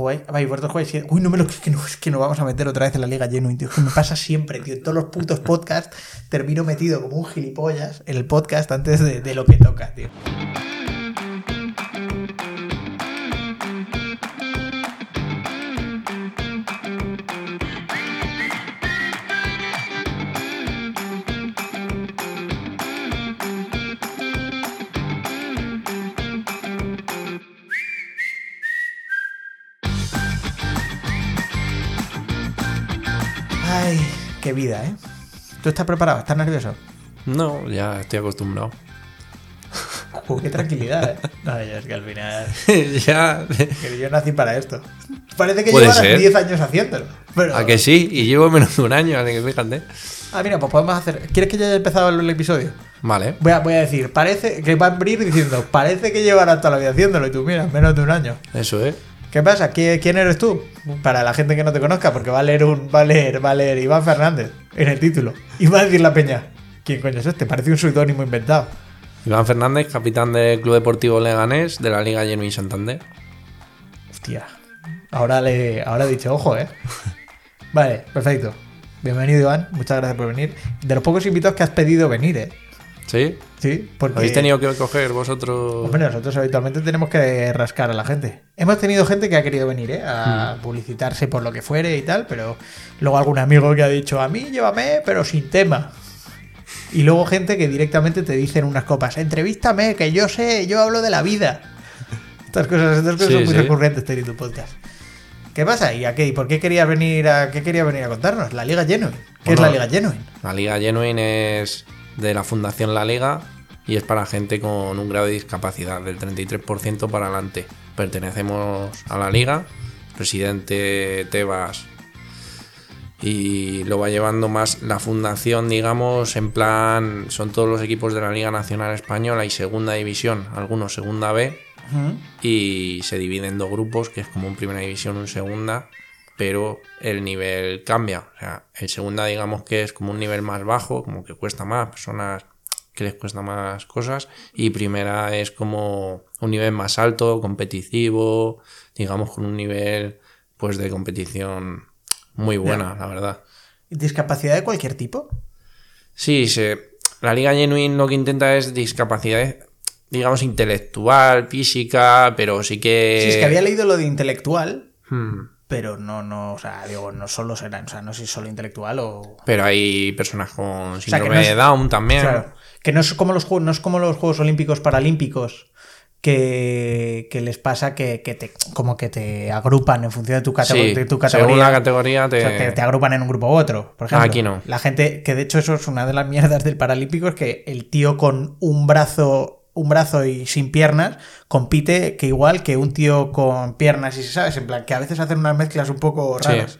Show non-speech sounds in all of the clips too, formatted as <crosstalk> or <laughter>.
vosotros jugáis. siete- Uy, no me lo que no, es que nos vamos a meter otra vez en la Liga Genuine, tío. Me pasa siempre, tío. En todos los putos podcasts termino metido como un gilipollas en el podcast antes de, de lo que toca, tío. Qué vida, ¿eh? ¿Tú estás preparado? ¿Estás nervioso? No, ya estoy acostumbrado. Uh, qué tranquilidad, ¿eh? <laughs> Ay, es que al final. <laughs> ya. Que yo nací para esto. Parece que ser. 10 años haciéndolo. Pero... ¿A que sí? Y llevo menos de un año, así que fíjate. Ah, mira, pues podemos hacer. ¿Quieres que ya haya empezado el episodio? Vale. Voy a, voy a decir, parece que va a abrir diciendo, parece que llevarás toda la vida haciéndolo y tú, mira, menos de un año. Eso es. ¿Qué pasa? ¿Qui- ¿Quién eres tú? Para la gente que no te conozca, porque va a leer un, va a leer, va a leer Iván Fernández en el título. Y va a decir la peña. ¿Quién coño es este? Parece un seudónimo inventado. Iván Fernández, capitán del Club Deportivo Leganés de la Liga Genuine Santander. Hostia. Ahora le, ahora he dicho, ojo, eh. Vale, perfecto. Bienvenido, Iván. Muchas gracias por venir. De los pocos invitados que has pedido venir, eh. ¿Sí? Sí, porque. ¿Habéis tenido que coger vosotros? Hombre, nosotros habitualmente tenemos que rascar a la gente. Hemos tenido gente que ha querido venir, ¿eh? A publicitarse por lo que fuere y tal, pero luego algún amigo que ha dicho, a mí llévame, pero sin tema. Y luego gente que directamente te dice en unas copas, entrevístame, que yo sé, yo hablo de la vida. Estas cosas, estas cosas Sí, son muy sí. recurrentes en tu podcast. ¿Qué pasa? ¿Y a qué? ¿Y por qué querías venir a qué quería venir a contarnos? La Liga Genuine. ¿Qué es la Liga Genuine? La Liga Genuine es de la Fundación La Liga y es para gente con un grado de discapacidad del 33% para adelante. Pertenecemos a la Liga, presidente Tebas y lo va llevando más la fundación, digamos, en plan, son todos los equipos de la Liga Nacional Española y Segunda División, algunos Segunda B, y se divide en dos grupos, que es como un primera división, un segunda, pero el nivel cambia. O sea, el segunda digamos que es como un nivel más bajo, como que cuesta más, personas que les cuesta más cosas, y primera es como un nivel más alto, competitivo, digamos con un nivel pues de competición muy buena, la verdad. ¿Discapacidad de cualquier tipo? Sí, se, la Liga Genuine lo que intenta es discapacidad, digamos, intelectual, física, pero sí que... Sí, es que había leído lo de intelectual, Hmm. Pero no, no, o sea, digo, no solo serán, o sea, no sé si solo intelectual o. Pero hay personas con síndrome no es- de Down también. Claro. Que no es como los juegos, no es como los Juegos Olímpicos Paralímpicos. Que, que les pasa que, que te como que te agrupan en función de tu, catego- Sí, de tu según categoría. la categoría te... O sea, te, te agrupan en un grupo u otro, por ejemplo. Aquí no. La gente, que de hecho eso es una de las mierdas del Paralímpico, es que el tío con un brazo, un brazo y sin piernas, compite que igual que un tío con piernas y sabes, en plan, que a veces hacen unas mezclas un poco Sí. raras.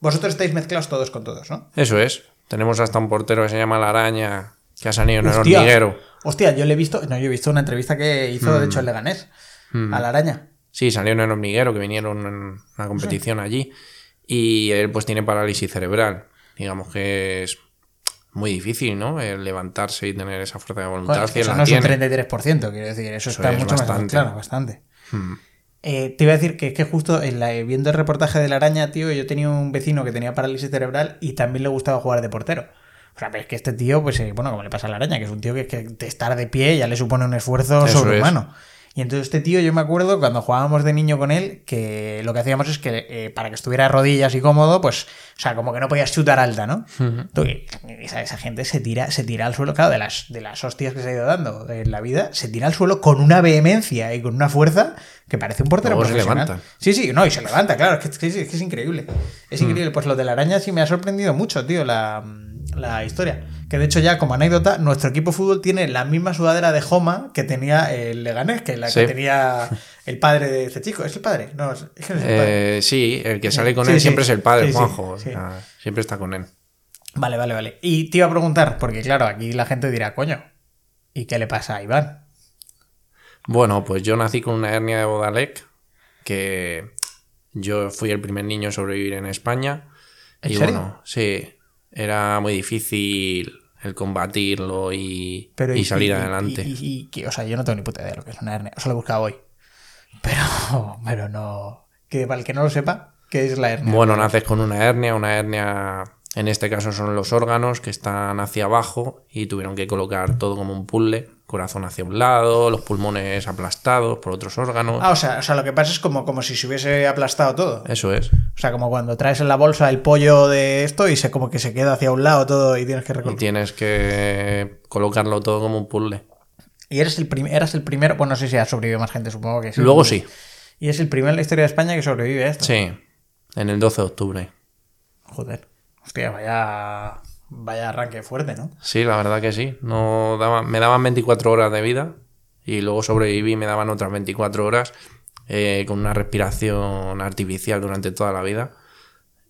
Vosotros estáis mezclados todos con todos, ¿no? Eso es. Tenemos hasta un portero que se llama La Araña, que ha salido en el Hostia. hormiguero. Hostia, yo le he visto, no, yo he visto una entrevista que hizo, de hecho, el Leganés, a la araña. Sí, salió en el hormiguero, que vinieron en una competición allí. Y él pues tiene parálisis cerebral. Digamos que es muy difícil, ¿no? El levantarse y tener esa fuerza de voluntad. Es que eso la no es un tiene. 33%, quiero decir, eso, Eso está es mucho más bastante. claro, bastante. Hmm. Eh, te iba a decir que es que justo en la- viendo el reportaje de la araña, tío, yo tenía un vecino que tenía parálisis cerebral y también le gustaba jugar de portero. O sea, pero es que este tío, pues, eh, bueno, como le pasa a la araña, que es un tío que, que de estar de pie ya le supone un esfuerzo Eso sobrehumano. Y entonces este tío, yo me acuerdo cuando jugábamos de niño con él, que lo que hacíamos es que eh, para que estuviera rodillas y cómodo, pues, o sea, como que no podías chutar alta, ¿no? Y esa, esa gente se tira, se tira al suelo, claro, de las, de las hostias que se ha ido dando en la vida, se tira al suelo con una vehemencia y con una fuerza que parece un portero Luego se levanta. Sí, sí, no, y se levanta, claro, es que es, que es- es que es increíble. Es Mm. increíble. Pues lo de la araña sí me ha sorprendido mucho, tío, la, la historia. Que de hecho ya como anécdota, nuestro equipo de fútbol tiene la misma sudadera de Joma que tenía el Leganés, que la que tenía <laughs> el padre de este chico. ¿Es el padre? No, es es que no es el padre. Eh, sí, el que sale con Sí, él sí. siempre es el padre, Juanjo. o sí. sea, siempre está con él. Vale, vale, vale. Y te iba a preguntar, porque claro, aquí la gente dirá, coño, ¿y qué le pasa a Iván? Bueno, pues yo nací con una hernia de Bodalek, que yo fui el primer niño a sobrevivir en España. ¿En y serio? bueno, sí, era muy difícil el combatirlo y, Pero y salir adelante. y- y- o sea, yo no tengo ni puta idea de lo que es una hernia. Eso lo he buscado hoy. Pero, <laughs> pero no. Que para el que no lo sepa, ¿qué es la hernia? Bueno, naces con una hernia, una hernia en este caso son los órganos que están hacia abajo y tuvieron que colocar todo como un puzzle, corazón hacia un lado, los pulmones aplastados por otros órganos. Ah, o sea, o sea, lo que pasa es como, como si se hubiese aplastado todo. Eso es. O sea, como cuando traes en la bolsa el pollo de esto y se como que se queda hacia un lado todo y tienes que Y recortar. tienes que colocarlo todo como un puzzle. Y eres el eras el primero, bueno, no sé si ha sobrevivido más gente, supongo que sí. Luego sí, Y es el primero en la historia de España que sobrevive a esto. sí, en el 12 de octubre. Joder. Hostia, vaya, vaya arranque fuerte, ¿no? Sí, la verdad que sí. No me daban 24 horas de vida y luego sobreviví y me daban otras 24 horas eh, con una respiración artificial durante toda la vida.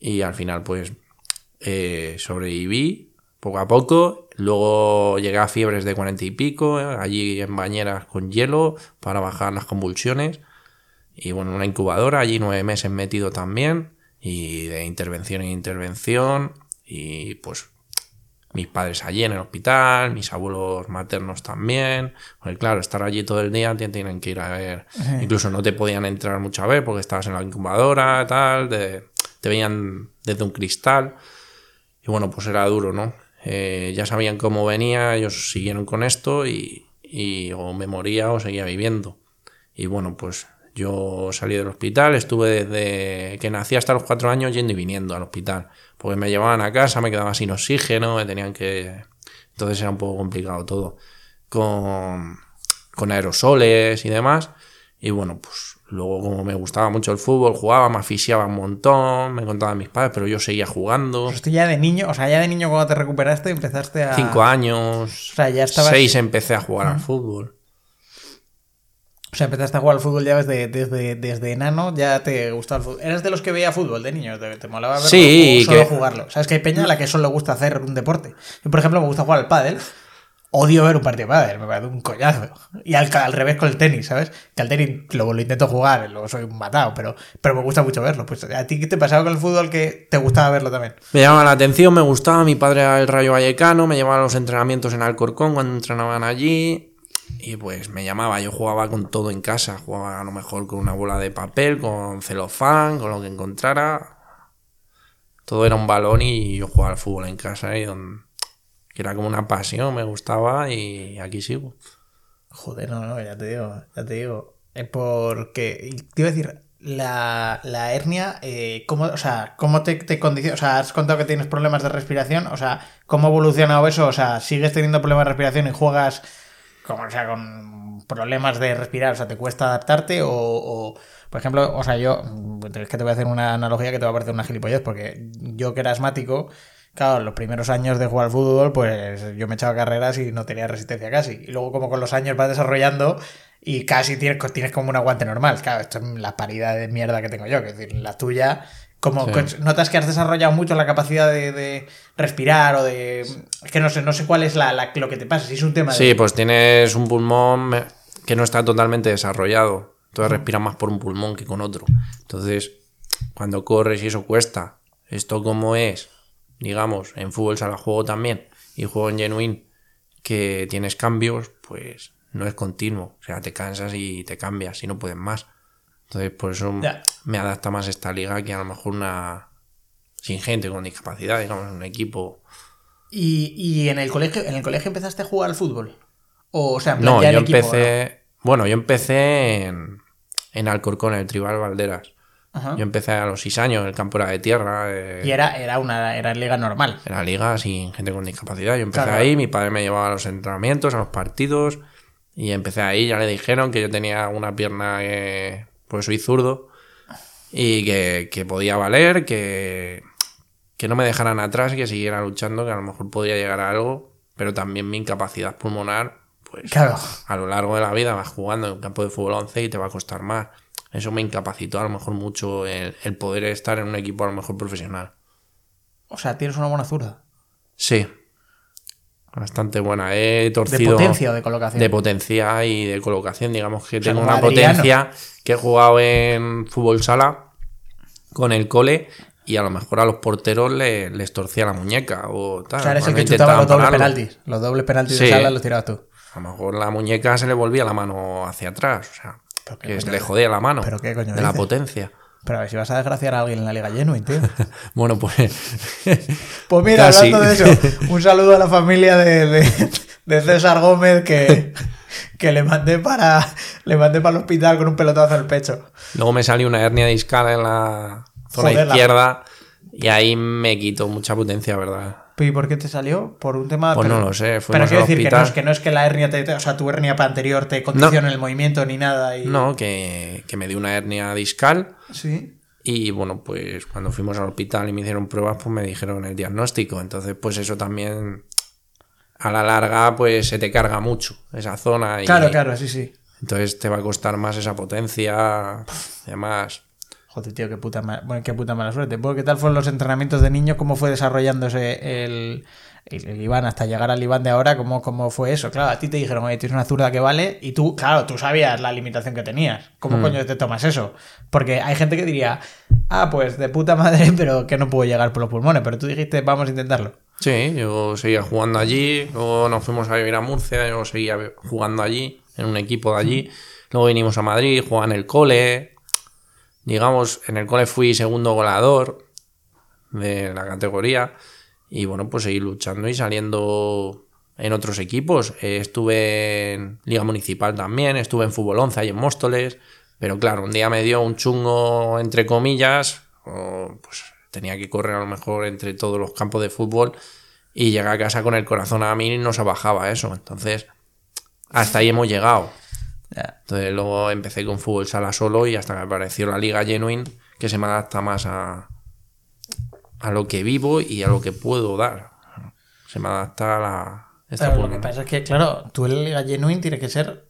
Y al final, pues, eh, sobreviví poco a poco. Luego llegué a fiebres de 40 y pico, eh, allí en bañeras con hielo para bajar las convulsiones. Y bueno, una incubadora, allí nueve meses metido también. Y de intervención en intervención. Y pues mis padres allí en el hospital, mis abuelos maternos también. Porque claro, estar allí todo el día te tienen que ir a ver. Incluso no te podían entrar mucho a ver porque estabas en la incubadora, tal. te veían desde un cristal. Y bueno, pues era duro, ¿no? Eh, ya sabían cómo venía, ellos siguieron con esto y, y o me moría o seguía viviendo. Y bueno, pues yo salí del hospital, estuve desde que nací hasta los cuatro años yendo y viniendo al hospital. Porque me llevaban a casa, me quedaba sin oxígeno, me tenían que... Entonces era un poco complicado todo. Con, con aerosoles y demás. Y bueno, pues luego como me gustaba mucho el fútbol, jugaba, me asfixiaba un montón, me contaban mis padres, pero yo seguía jugando. Pues ya de niño, o sea, ya de niño cuando te recuperaste empezaste a... Cinco años, O sea, ya estabas... seis empecé a jugar al fútbol. O sea, empezaste a jugar al fútbol ya desde, desde, desde enano, ya te gustaba el fútbol. ¿Eras de los que veía fútbol de niño? ¿Te, te molaba verlo Sí, o solo que- jugarlo? ¿Sabes que hay peña a la que solo le gusta hacer un deporte? Yo, por ejemplo, me gusta jugar al pádel. Odio ver un partido de pádel, me parece un coñazo. Y al, al revés con el tenis, ¿sabes? Que al tenis luego lo intento jugar, luego soy un matado, pero, pero me gusta mucho verlo. Pues a ti qué te pasaba con el fútbol que te gustaba verlo también. Me llamaba la atención, me gustaba, mi padre era el Rayo Vallecano, me llevaba a los entrenamientos en Alcorcón cuando entrenaban allí. Y pues me llamaba, yo jugaba con todo en casa, jugaba a lo mejor con una bola de papel, con celofán, con lo que encontrara. Todo era un balón y yo jugaba al fútbol en casa y don- que era como una pasión, me gustaba y aquí sigo. Joder, no, no, ya te digo, ya te digo. Es porque, te iba a decir, la, la hernia, eh, ¿cómo, o sea, ¿cómo te, te condiciona? O sea, has contado que tienes problemas de respiración, o sea, ¿cómo ha evolucionado eso? O sea, ¿sigues teniendo problemas de respiración y juegas como, o sea, con problemas de respirar? O sea, ¿te cuesta adaptarte? O, por ejemplo, o sea, yo, es que te voy a hacer una analogía que te va a parecer una gilipollez, porque yo que era asmático, Claro, los primeros años de jugar al fútbol, pues yo me echaba carreras y no tenía resistencia casi. Y luego, como con los años vas desarrollando y casi tienes, tienes como un aguante normal. Claro, esto es la paridad de mierda que tengo yo. Que es decir, la tuya, como Sí. notas que has desarrollado mucho la capacidad de, de respirar o de. Es que no sé, no sé cuál es la, la- lo que te pasa. Si es un tema de. Sí, pues tienes un pulmón que no está totalmente desarrollado. Entonces respiras más por un pulmón que con otro. Entonces, cuando corres y eso cuesta. Esto como es, digamos, en fútbol sala juego también y juego en genuine que tienes cambios, pues no es continuo. O sea, te cansas y te cambias y no puedes más. Entonces, por eso me adapta más esta liga que a lo mejor una sin gente con discapacidad, digamos, un equipo. Y, y en el colegio, en el colegio empezaste a jugar al fútbol. O, o sea, en plan, No, ya en yo equipo, empecé. Bueno, yo empecé en, en Alcorcón, en el Tribal Valderas. Yo empecé a los 6 años, el campo era de tierra. eh, Y era, era una era liga normal. en la liga sin gente con discapacidad. Yo empecé Claro. ahí, mi padre me llevaba a los entrenamientos, a los partidos. Y empecé ahí, ya le dijeron que yo tenía una pierna que. Pues soy zurdo. Y que, que podía valer, que, que no me dejaran atrás y que siguiera luchando, que a lo mejor podría llegar a algo. Pero también mi incapacidad pulmonar, pues Claro. a lo largo de la vida vas jugando en un campo de fútbol 11 y te va a costar más. Eso me incapacitó a lo mejor mucho el, el poder estar en un equipo a lo mejor profesional. O sea, tienes una buena zurda. Sí. Bastante buena. He ¿De torcido. potencia o de colocación? de potencia y de colocación. Digamos que sea, tengo una Adriano. potencia que he jugado en fútbol sala con el cole y a lo mejor a los porteros le- les torcía la muñeca o tal. o sea, eres el que chutaba los dobles pararlo. penaltis. Los dobles penaltis de sala los tirabas tú. A lo mejor la muñeca se le volvía la mano hacia atrás. O sea, que le jodía la mano pero qué coño de la potencia. Pero a ver si vas a desgraciar a alguien en la Liga Genuine, tío. <laughs> Bueno, pues. <laughs> Pues mira, Casi. hablando de eso, <laughs> un saludo a la familia de, de- de César Gómez que, que le mandé para le mandé para el hospital con un pelotazo el pecho. Luego me salió una hernia discal en la zona Joder, la- izquierda y ahí me quitó mucha potencia, ¿verdad? ¿Y por qué te salió? Por un tema. Pues pero- no lo sé, Pero quiero decir que no, es, que no es que la hernia te, o sea, tu hernia anterior te condiciona el movimiento ni nada. Y... No, que, que me dio una hernia discal Sí. y bueno, pues cuando fuimos al hospital y me hicieron pruebas, pues me dijeron el diagnóstico. Entonces, pues eso también a la larga, pues se te carga mucho esa zona. Y Claro, claro, sí, sí. Entonces te va a costar más esa potencia. Además, Joder, tío, qué puta, ma- bueno, qué puta mala suerte. Bueno, ¿Qué tal fueron los entrenamientos de niño? ¿Cómo fue desarrollándose el, el, el Iván hasta llegar al Iván de ahora? ¿Cómo, ¿Cómo fue eso? Claro, a ti te dijeron, oye, tienes una zurda que vale, y tú, claro, tú sabías la limitación que tenías. ¿Cómo coño te tomas eso? Porque hay gente que diría, ah, pues de puta madre, <laughs> pero que no puedo llegar por los pulmones. Pero tú dijiste, vamos a intentarlo. sí, yo seguía jugando allí. Luego nos fuimos a vivir a Murcia. Yo seguía jugando allí, en un equipo de allí. Luego vinimos a Madrid, jugaba en el cole. Digamos, en el cole fui segundo goleador de la categoría. Y bueno, pues seguí luchando y saliendo en otros equipos. Eh, estuve en Liga Municipal también, estuve en Fútbol 11 ahí en Móstoles. Pero claro, un día me dio un chungo, entre comillas. o, pues tenía que correr a lo mejor entre todos los campos de fútbol. Y llegué a casa con el corazón a mí y no se bajaba eso. Entonces, hasta ahí hemos llegado. Entonces luego empecé con fútbol sala solo y hasta que apareció la Liga Genuine, que se me adapta más a, a lo que vivo y a lo que puedo dar. Se me adapta a la... esta Pero lo que pasa es que, claro, tú en la Liga Genuine tienes que ser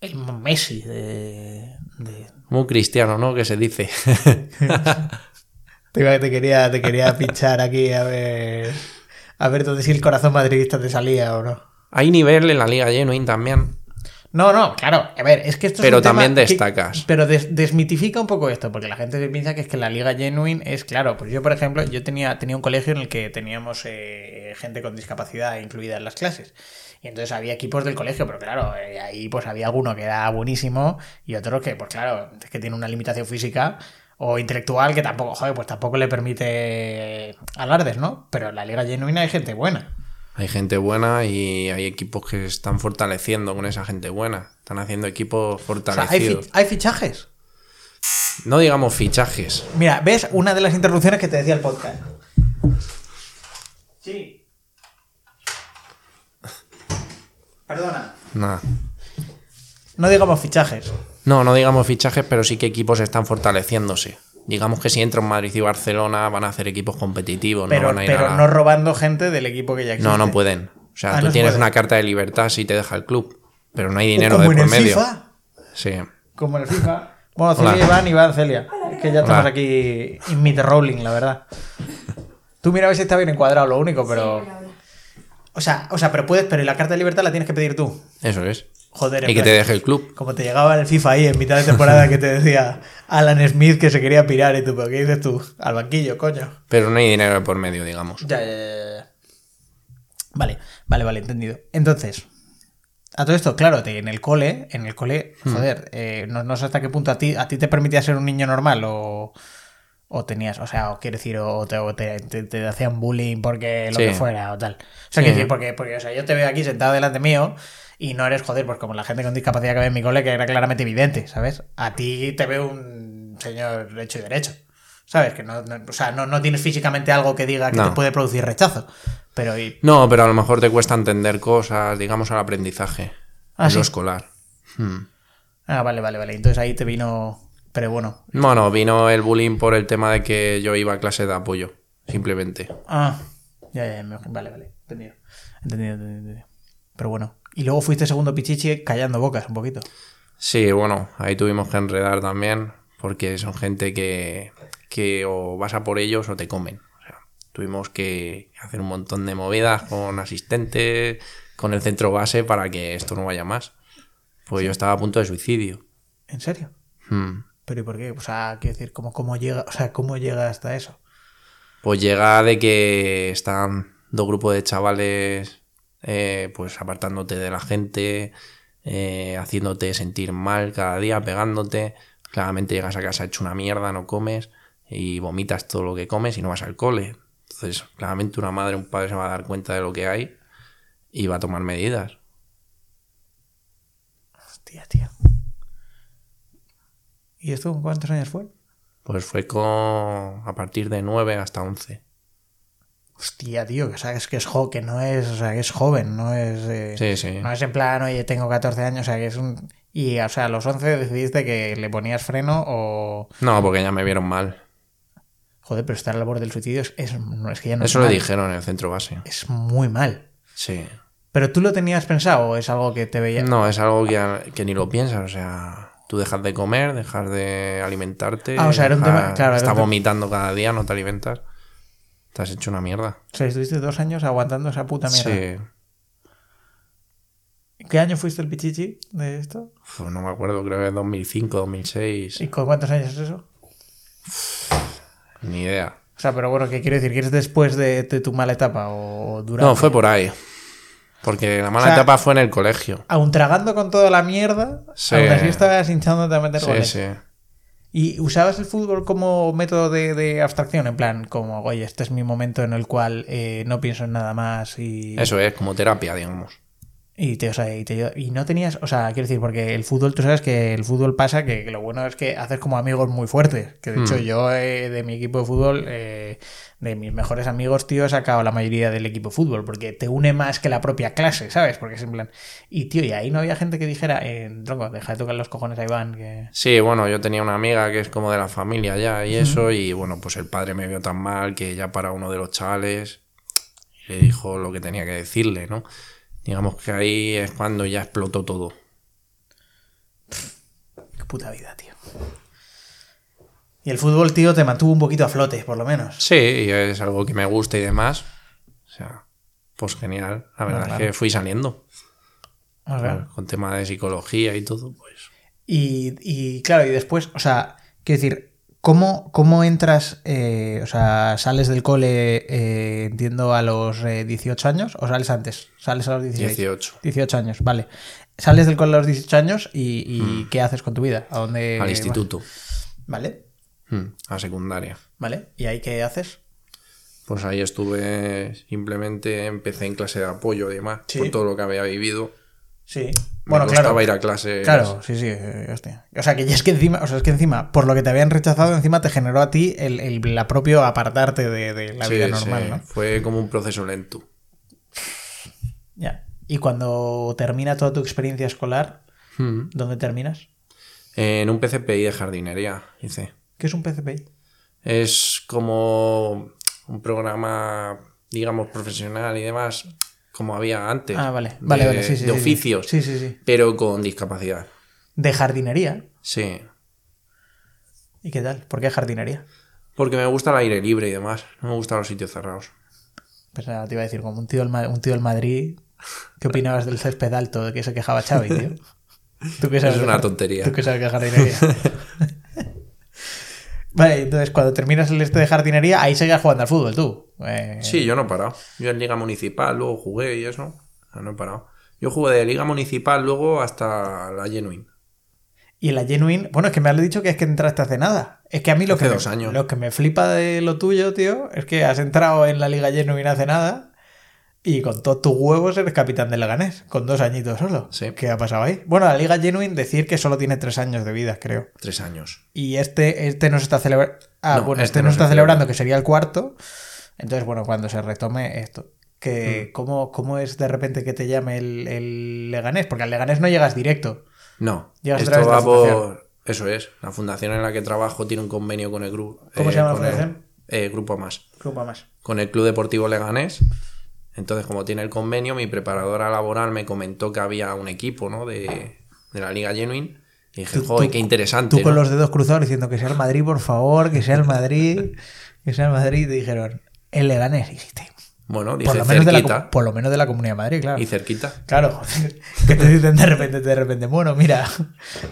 el Messi de... de... Muy cristiano, ¿no? Que se dice. <laughs> Te quería, te quería pinchar aquí a ver... A ver dónde si el corazón madridista te salía o no. Hay nivel en la Liga Genuine también. No, no, claro. A ver, es que esto es Pero un tema también que- destacas. pero des- desmitifica un poco esto, porque la gente se piensa que es que la Liga Genuine es claro. Pues yo, por ejemplo, yo tenía, tenía un colegio en el que teníamos eh, gente con discapacidad incluida en las clases. Y entonces había equipos del colegio, pero claro, eh, ahí pues había alguno que era buenísimo y otro que, pues claro, es que tiene una limitación física o intelectual que tampoco, joder, pues tampoco le permite alardes, ¿no? Pero en la Liga Genuine hay gente buena. Hay gente buena y hay equipos que se están fortaleciendo con esa gente buena. Están haciendo equipos O sea, hay, fortalecidos. fi- hay fichajes. No digamos fichajes. Mira, ¿ves una de las interrupciones que te decía el podcast? Sí. Perdona. Nada. No digamos fichajes. No, no digamos fichajes, pero sí que equipos están fortaleciéndose. Digamos que si entra en Madrid y Barcelona van a hacer equipos competitivos, Pero, no van a ir pero a la- no robando gente del equipo que ya existe. No, no pueden. O sea, Ah, tú no tienes puede. una carta de libertad si te deja el club, pero no hay dinero como de en por el medio. FIFA. Sí. Como en el FIFA. Bueno, Celia Hola. Iván, Iván, Celia. Es que ya estamos Hola. aquí in the rolling, la verdad. Tú mira a ver si está bien encuadrado, lo único, pero. O sea, o sea, pero puedes, pero la carta de libertad la tienes que pedir tú. Eso es. Joder, Y que te deje el club. Como te llegaba el FIFA ahí en mitad de temporada que te decía Alan Smith que se quería pirar y tú, pero ¿qué dices tú? Al banquillo, coño. Pero no hay dinero por medio, digamos. Ya, ya, ya, ya. Vale, vale, vale, entendido. Entonces, a todo esto, claro, te- en el cole, en el cole, joder, eh, no, no sé hasta qué punto a ti, a ti te permitía ser un niño normal o, o tenías, o sea, o quiero decir, o te, o te- te- te hacían bullying porque lo Sí. que fuera o tal. O sea, Sí. quiero decir, porque, porque, o sea, yo te veo aquí sentado delante mío y no eres, joder, pues como la gente con discapacidad que ve en mi cole, que era claramente evidente, ¿sabes? A ti te veo un señor hecho y derecho. ¿Sabes? Que no, no- o sea, no, no tienes físicamente algo que diga que No. te puede producir rechazo. Pero y, No, pero a lo mejor te cuesta entender cosas, digamos, al aprendizaje. Ah, en ¿sí? lo escolar. Hmm. Ah, vale, vale, vale. Entonces ahí te vino. Pero bueno. Bueno, vino el bullying por el tema de que yo iba a clase de apoyo, simplemente. Ah, ya, ya, vale, vale. Entendido. Entendido, entendido, entendido. Pero bueno. Y luego fuiste segundo pichichi callando bocas un poquito. Sí, bueno, ahí tuvimos que enredar también, porque son gente que, que o vas a por ellos o te comen. O sea, tuvimos que hacer un montón de movidas con asistentes, con el centro base para que esto no vaya más. Pues yo estaba a punto de suicidio. ¿En serio? Hmm. ¿Pero y por qué? O sea, quiero decir, ¿cómo, cómo llega? O sea, ¿cómo llega hasta eso? Pues llega de que están dos grupos de chavales eh, pues apartándote de la gente, eh, haciéndote sentir mal cada día, pegándote. Claramente llegas a casa hecho una mierda, no comes y vomitas todo lo que comes y no vas al cole. Entonces, claramente una madre, un padre se va a dar cuenta de lo que hay y va a tomar medidas. Hostia, tío. ¿Y esto con cuántos años fue? Pues fue con a partir de 9 hasta 11. Hostia, tío, que sabes que es jo que no es, o sea, que es joven, no es eh, Sí, sí. no es en plan, oye, tengo 14 años, o sea, que es un y o sea, a los 11 decidiste que le ponías freno o No, porque ya me vieron mal. joder, pero estar al borde del suicidio es, es, no, es que ya no Eso es le mal, dijeron en el centro base. es muy mal. Sí. Pero tú lo tenías pensado o es algo que te veía No, es algo que, que ni lo piensas. O sea, tú dejas de comer, dejas de alimentarte. Ah, o sea, era un dejas- tema- claro, era un vomitando cada día, no te alimentas. Te has hecho una mierda. O sea, estuviste dos años aguantando esa puta mierda. Sí. ¿Qué año fuiste el pichichi de esto? Uf, no me acuerdo, creo que 2005, 2006. ¿Y con cuántos años es eso? Ni idea. O sea, pero bueno, ¿qué quiero decir? ¿Que es después de, de tu mala etapa o durante? No, fue por ahí. Porque la mala O sea, etapa fue en el colegio. Aún tragando con toda la mierda, Sí. aún así estabas hinchándote a meter Sí, goles. sí. ¿Y usabas el fútbol como método de, de abstracción? En plan, como, oye, este es mi momento en el cual eh, no pienso en nada más y... Eso es, como terapia, digamos. Y, te, o sea, y, te- y no tenías, o sea, quiero decir, porque el fútbol, tú sabes que el fútbol pasa que, que lo bueno es que haces como amigos muy fuertes. Que de hecho Hmm. yo eh, de mi equipo de fútbol, eh, de mis mejores amigos, tío, he sacado la mayoría del equipo de fútbol, porque te une más que la propia clase, ¿sabes? Porque es en plan... Y tío, y ahí no había gente que dijera, eh, tronco, deja de tocar los cojones a Iván, que... Sí, bueno, yo tenía una amiga que es como de la familia ya y eso, y bueno, pues el padre me vio tan mal que ya para uno de los chavales le dijo lo que tenía que decirle, ¿no? Digamos que ahí es cuando ya explotó todo. Qué puta vida, tío. Y el fútbol, tío, te mantuvo un poquito a flote, por lo menos. Sí, y es algo que me gusta y demás. O sea, pues genial. La verdad claro. es que fui saliendo. Sea, Con tema de psicología y todo, pues. Y, y, claro, y después, o sea, quiero decir, ¿cómo, cómo entras, eh, o sea, sales del cole, eh, entiendo, a los eh, 18 años o sales antes? Sales a los 16. 18. 18 años, vale. Sales del cole a los 18 años y, y ¿qué haces con tu vida? ¿A dónde. Al vas? instituto. Vale, Mm, A secundaria. vale. ¿Y ahí qué haces? Pues ahí estuve, simplemente empecé en clase de apoyo y demás, Sí. por todo lo que había vivido. Sí. Me Bueno, claro. ir a clase. Claro, sí, sí, eh, hostia. O sea, que ya es que encima, o sea, es que encima, por lo que te habían rechazado, encima te generó a ti el, el la propio apartarte de, de la Sí, vida sí, normal, ¿no? Fue como un proceso lento. Ya. Y cuando termina toda tu experiencia escolar, Mm. ¿dónde terminas? En un PCPI de jardinería hice. ¿Qué es un PCPI? Es como un programa, digamos, profesional y demás, como había antes. Ah, vale. Vale, de, vale, sí, sí. de sí, oficios, Sí, sí, sí. pero con discapacidad. De jardinería. Sí. ¿Y qué tal? ¿Por qué jardinería? Porque me gusta el aire libre y demás. No me gustan los sitios cerrados. Pues nada, te iba a decir, como un tío del, Ma- un tío del Madrid, ¿qué opinabas del césped alto de que se quejaba Xavi, tío? <laughs> ¿Tú qué sabes Es una tontería. ¿Tú qué sabes de jardinería? <laughs> vale, entonces cuando terminas el este de jardinería, ahí seguías jugando al fútbol, tú. Eh, Sí, yo no he parado. Yo en Liga Municipal, luego jugué y eso. No, he parado. Yo jugué de Liga Municipal luego hasta la Genuine. Y la Genuine, bueno, es que me has dicho que es que entraste hace nada. Es que a mí lo Hace que, me, dos años. lo que me flipa de lo tuyo, tío, es que has entrado en la Liga Genuine hace nada y con todos tus huevos eres capitán del Leganés, con dos añitos solo. Sí. ¿Qué ha pasado ahí? Bueno, la Liga Genuine decir que solo tiene tres años de vida, creo. Tres años. Y este, este no se está celebrando. Ah, No, bueno, este este, no no se está celebra. celebrando, que sería el cuarto. Entonces, bueno, cuando se retome esto. Que, Mm. ¿cómo, ¿Cómo es de repente que te llame el, el Leganés? Porque al Leganés no llegas directo. No. Llegas a Esto través de la va fundación. por. Eso es. La fundación en la que trabajo tiene un convenio con el grupo. ¿Cómo se llama la con el- fundación? eh, grupo Más. Grupo más. Con el Club Deportivo Leganés. Entonces, como tiene el convenio, mi preparadora laboral me comentó que había un equipo, ¿no? De, de la Liga Genuine. Y dije, Tú- joder, tú- qué interesante. Tú con ¿no? los dedos cruzados diciendo que sea el Madrid, por favor, que sea el Madrid, que sea el Madrid. Y te dijeron, el Leganés. Y dijiste, Bueno, dije por lo, menos de la, por lo menos de la Comunidad de Madrid, claro. Y cerquita. Claro, <laughs> que te dicen de repente, de repente, bueno, mira,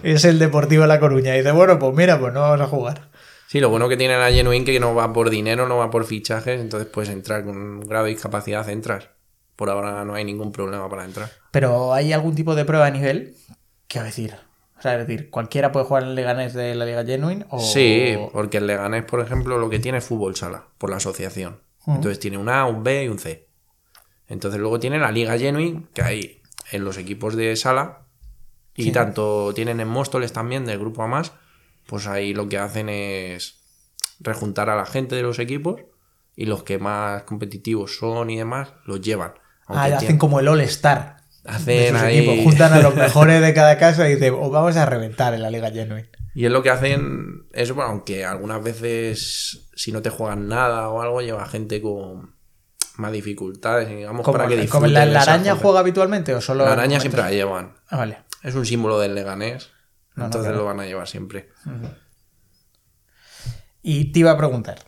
es el Deportivo de La Coruña. Y dice, bueno, pues mira, pues no vamos a jugar. Sí, lo bueno que tiene la Genuine que no va por dinero, no va por fichajes, entonces puedes entrar con de discapacidad, entras. Por ahora no hay ningún problema para entrar. Pero hay algún tipo de prueba a nivel que a decir, O sea, es decir, ¿cualquiera puede jugar en el Leganés de la Liga Genuine? O... Sí, porque el Leganés, por ejemplo, lo que tiene es fútbol sala, por la asociación. Entonces tiene un A, un B y un C. Entonces luego tiene la Liga Genuine, que hay en los equipos de sala, y tanto tienen en Móstoles también, del grupo A más, pues ahí lo que hacen es rejuntar a la gente de los equipos y los que más competitivos son y demás, los llevan. Ah, hacen como el All-Star. Hacen ahí... Juntan a los <laughs> mejores de cada casa y dicen, os vamos a reventar en la Liga Genuine. Y es lo que hacen, es bueno, aunque algunas veces si no te juegan nada o algo, lleva gente con más dificultades, digamos, para que disfruten. ¿La, la araña juega habitualmente o solo.? La araña siempre la llevan. Ah, vale. Es un símbolo del Leganés. Entonces lo van a llevar siempre. Y te iba a preguntar.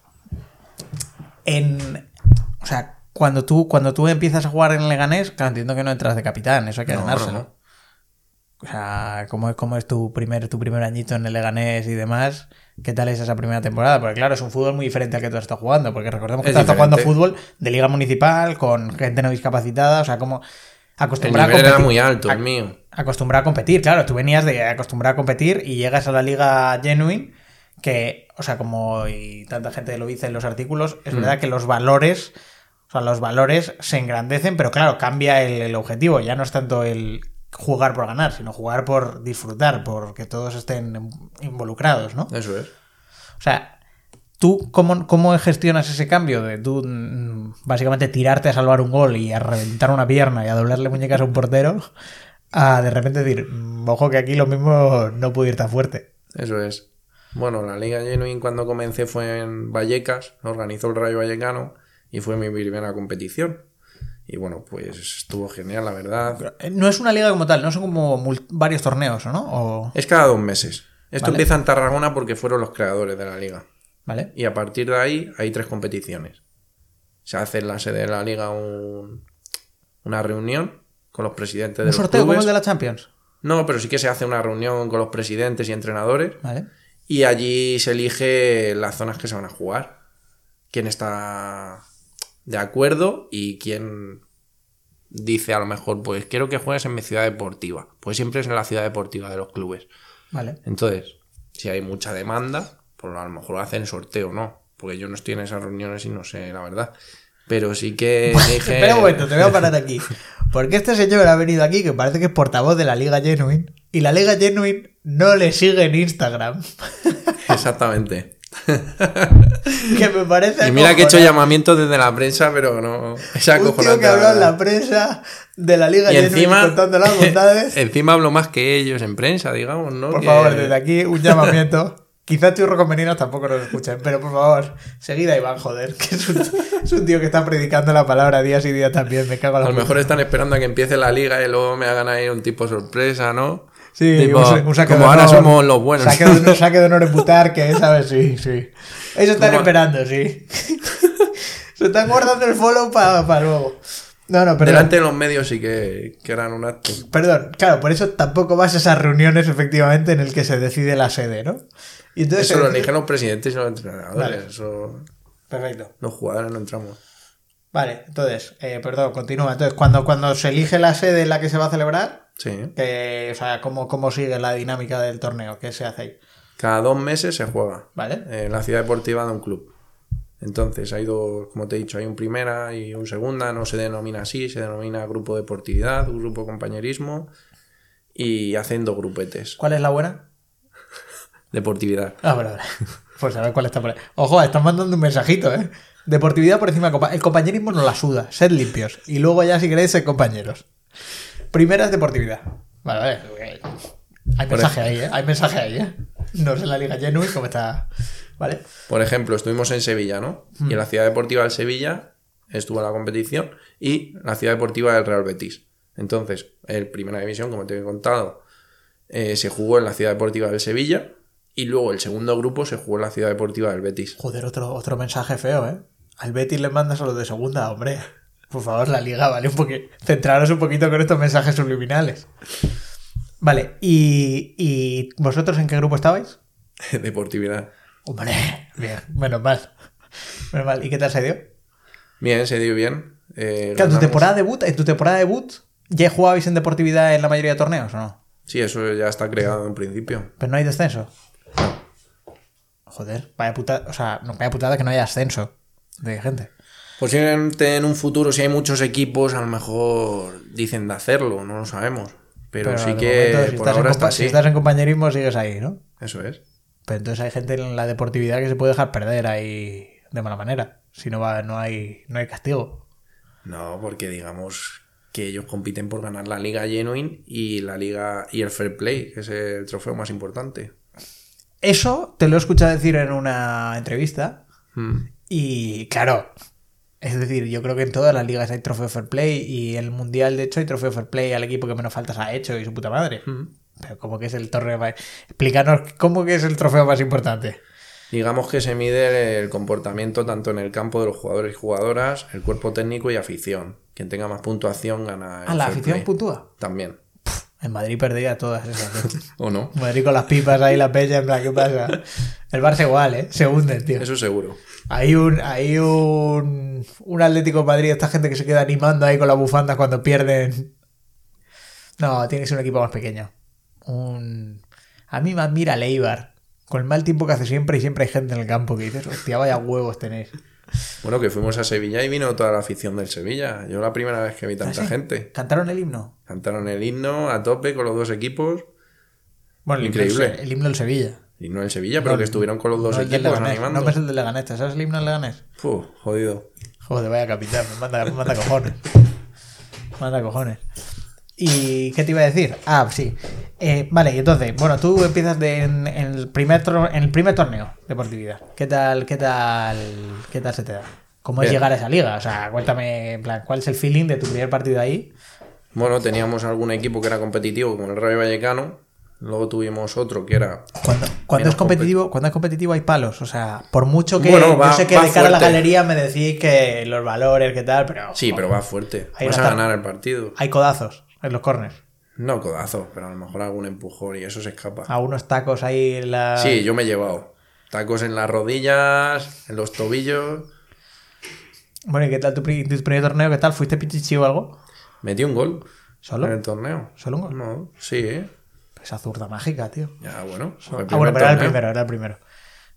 En. O sea, cuando tú, cuando tú empiezas a jugar en Leganés, claro, entiendo que no entras de capitán, eso hay que ¿no? O sea, ¿cómo es, cómo es tu, primer, tu primer añito en el Leganés y demás? ¿Qué tal es esa primera temporada? Porque claro, es un fútbol muy diferente al que tú estás jugando, porque recordemos que estás jugando fútbol de liga municipal, con gente no discapacitada, o sea, como acostumbrado a competir. era muy alto, el mío. Acostumbrado a competir, claro, tú venías de acostumbrado a competir y llegas a la liga genuine, que, o sea, como y tanta gente lo dice en los artículos, es mm. verdad que los valores, o sea, los valores se engrandecen, pero claro, cambia el objetivo, ya no es tanto el jugar por ganar, sino jugar por disfrutar, por que todos estén involucrados, ¿no? Eso es. O sea, ¿tú cómo, cómo gestionas ese cambio de tú mm, básicamente tirarte a salvar un gol y a reventar una pierna y a doblarle muñecas a un portero? A de repente decir, mm, ojo que aquí lo mismo no puede ir tan fuerte. Eso es. Bueno, la Liga Genuine cuando comencé fue en Vallecas, organizó el Rayo Vallecano y fue mi primera competición. Y bueno, pues estuvo genial, la verdad. Eh, no es una liga como tal, no son como varios torneos, ¿no? Es cada dos meses. Esto empieza en Tarragona porque fueron los creadores de la liga. Vale. Y a partir de ahí hay tres competiciones. Se hace en la sede de la liga una reunión con los presidentes de ¿Un sorteo como el de la Champions? No, pero sí que se hace una reunión con los presidentes y entrenadores. Vale. Y allí se elige las zonas que se van a jugar. Quién está de acuerdo y quien dice a lo mejor, pues quiero que juegues en mi ciudad deportiva. Pues siempre es en la ciudad deportiva de los clubes. Vale. Entonces, si hay mucha demanda, pues a lo mejor hacen sorteo, ¿no? Porque yo no estoy en esas reuniones y no sé, la verdad. Pero sí que <laughs> dije... Espera un momento, te voy a parar aquí. Porque este señor ha venido aquí, que parece que es portavoz de la Liga Genuine, y la Liga Genuine no le sigue en Instagram. <laughs> Exactamente. que me parece. Y mira que he hecho llamamientos desde la prensa, pero no. Es Un tío que habló en la prensa de la Liga y encima, contando las bondades. <laughs> encima hablo más que ellos en prensa, digamos, ¿no? Por favor, desde aquí un llamamiento. Quizá tus recomenidos tampoco nos escuchen, pero por favor, seguida Iván, joder, que es un, tío que está predicando la palabra días y días también, me cago a la A lo mejor están esperando a que empiece la liga y luego me hagan ahí un tipo sorpresa, ¿no? Sí, un, saque como ahora somos los buenos. Saque de, <laughs> saque de honor en ¿sabes? Sí, sí. Eso están esperando, sí. <laughs> Se están guardando el follow para luego. No, no. Delante de los medios sí que, que, eran un acto. Perdón, claro, por eso tampoco vas a esas reuniones efectivamente en el que se decide la sede, ¿no? Y entonces eso lo eligen los presidentes y los entrenadores. Eso... Perfecto. Los jugadores no entramos. Vale, entonces, eh, perdón, continúa. Entonces, cuando, cuando se elige la sede en la que se va a celebrar, Sí. Que, o sea, ¿cómo, ¿cómo sigue la dinámica del torneo? ¿Qué se hace ahí? Cada dos meses se juega. Vale. En la ciudad deportiva de un club. Entonces, hay dos, como te he dicho, hay un primera y un segunda, no se denomina así, se denomina grupo deportividad, grupo compañerismo y hacen dos grupetes. ¿Cuál es la buena? Deportividad. Ah, vale, vale. <laughs> Pues a ver cuál está por ahí. Ojo, están mandando un mensajito, ¿eh? Deportividad por encima. El compañerismo no la suda. Sed limpios. Y luego ya, si queréis, ser compañeros. Primera es deportividad. Vale, vale. Hay mensaje ahí, ¿eh? Hay mensaje ahí, ¿eh? No sé la Liga Genuine cómo está. ¿Vale? Por ejemplo, estuvimos en Sevilla, ¿no? Y en la ciudad deportiva del Sevilla estuvo la competición y la ciudad deportiva del Real Betis. Entonces, el primera división, como te he contado, eh, se jugó en la ciudad deportiva del Sevilla y luego el segundo grupo se jugó en la ciudad deportiva del Betis. Joder, otro, otro mensaje feo, ¿eh? Al Betis le mandas a los de segunda, hombre. Por favor, la liga, ¿vale? Un Centraros un poquito con estos mensajes subliminales. Vale, ¿y, vosotros en qué grupo estabais? <laughs> Deportividad. Hombre, bien, menos mal. Menos mal. ¿Y qué tal se dio? Bien, se dio bien. Eh, ¿en tu temporada debut, en tu temporada debut, ya jugabais en deportividad en la mayoría de torneos o no? Sí, eso ya está creado en principio. Pero no hay descenso. Joder, vaya putada, o sea, no, vaya putada que no haya ascenso de gente. Posiblemente en un futuro, si hay muchos equipos, a lo mejor dicen de hacerlo, no lo sabemos. Pero, sí que momento, si por estás en ahora está compa- así. Si estás en compañerismo, sigues ahí, ¿no? Eso es. Pero entonces hay gente en la deportividad que se puede dejar perder ahí de mala manera. Si no va, no hay, no hay castigo. No, porque digamos que ellos compiten por ganar la Liga Genuine y la Liga y el Fair Play, que es el trofeo más importante. Eso te lo he escuchado decir en una entrevista. Mm. Y claro, es decir, yo creo que en todas las ligas hay trofeo fair play y el mundial, de hecho, hay trofeo fair play al equipo que menos faltas ha hecho y su puta madre. Mm. Pero ¿cómo que es el torneo más... Explícanos cómo que es el trofeo más importante. Digamos que se mide el comportamiento tanto en el campo de los jugadores y jugadoras, el cuerpo técnico y afición. Quien tenga más puntuación gana. el Ah, la fair afición play. puntúa. También. En Madrid perdía todas esas. <laughs> ¿O no? Madrid con las pipas ahí, la peña, en plan, ¿qué pasa? El Barça igual, ¿eh? Se hunde, tío. Eso seguro. Hay un, hay un, un Atlético de Madrid, esta gente que se queda animando ahí con las bufandas cuando pierden. No, tiene que ser un equipo más pequeño. Un... A mí me admira Leibar. Con el mal tiempo que hace siempre y siempre hay gente en el campo que dices, hostia, vaya huevos tenéis. Bueno, que fuimos a Sevilla y vino toda la afición del Sevilla. Yo la primera vez que vi tanta ¿Ah, sí? gente. ¿Cantaron el himno? Cantaron el himno a tope con los dos equipos. Bueno, el Increíble. Himno, el himno del Sevilla. Y no en Sevilla, pero No, que estuvieron con los dos no el del equipos Leganés, animando. No es el del Leganés, ¿te ¿sabes el himno del Leganés? Fu, jodido. Joder, vaya capitán, me manda, me manda cojones. Me <laughs> manda cojones. ¿Y qué te iba a decir? Ah, sí. Eh, vale, y entonces, bueno, tú empiezas de- en, en el primer en el primer torneo de deportividad. ¿Qué tal, qué tal, qué tal se te da? ¿Cómo es llegar a esa liga? O sea, cuéntame, en plan, ¿cuál es el feeling de tu primer partido ahí? Bueno, teníamos algún equipo que era competitivo, como el Rayo Vallecano. Luego tuvimos otro que era. Cuando, cuando es competitivo, cuando es competitivo hay palos. O sea, por mucho que Bueno, va- yo sé que de cara a la galería me decís que los valores, qué tal, pero Sí, pero va fuerte. Vas va a ganar el partido. hay codazos en los corners. No codazo, pero a lo mejor algún empujón y eso se escapa. A unos tacos ahí en la. Sí, yo me he llevado. Tacos en las rodillas, en los tobillos. Bueno, ¿y qué tal tu, pri- tu primer torneo? ¿Qué tal? ¿Fuiste pichichi o algo? Metí un gol ¿Solo? en el torneo. ¿Solo un gol? No, sí, ¿eh? Esa zurda mágica, tío. Ya, bueno. Ah, bueno, pero era el primero, era el primero.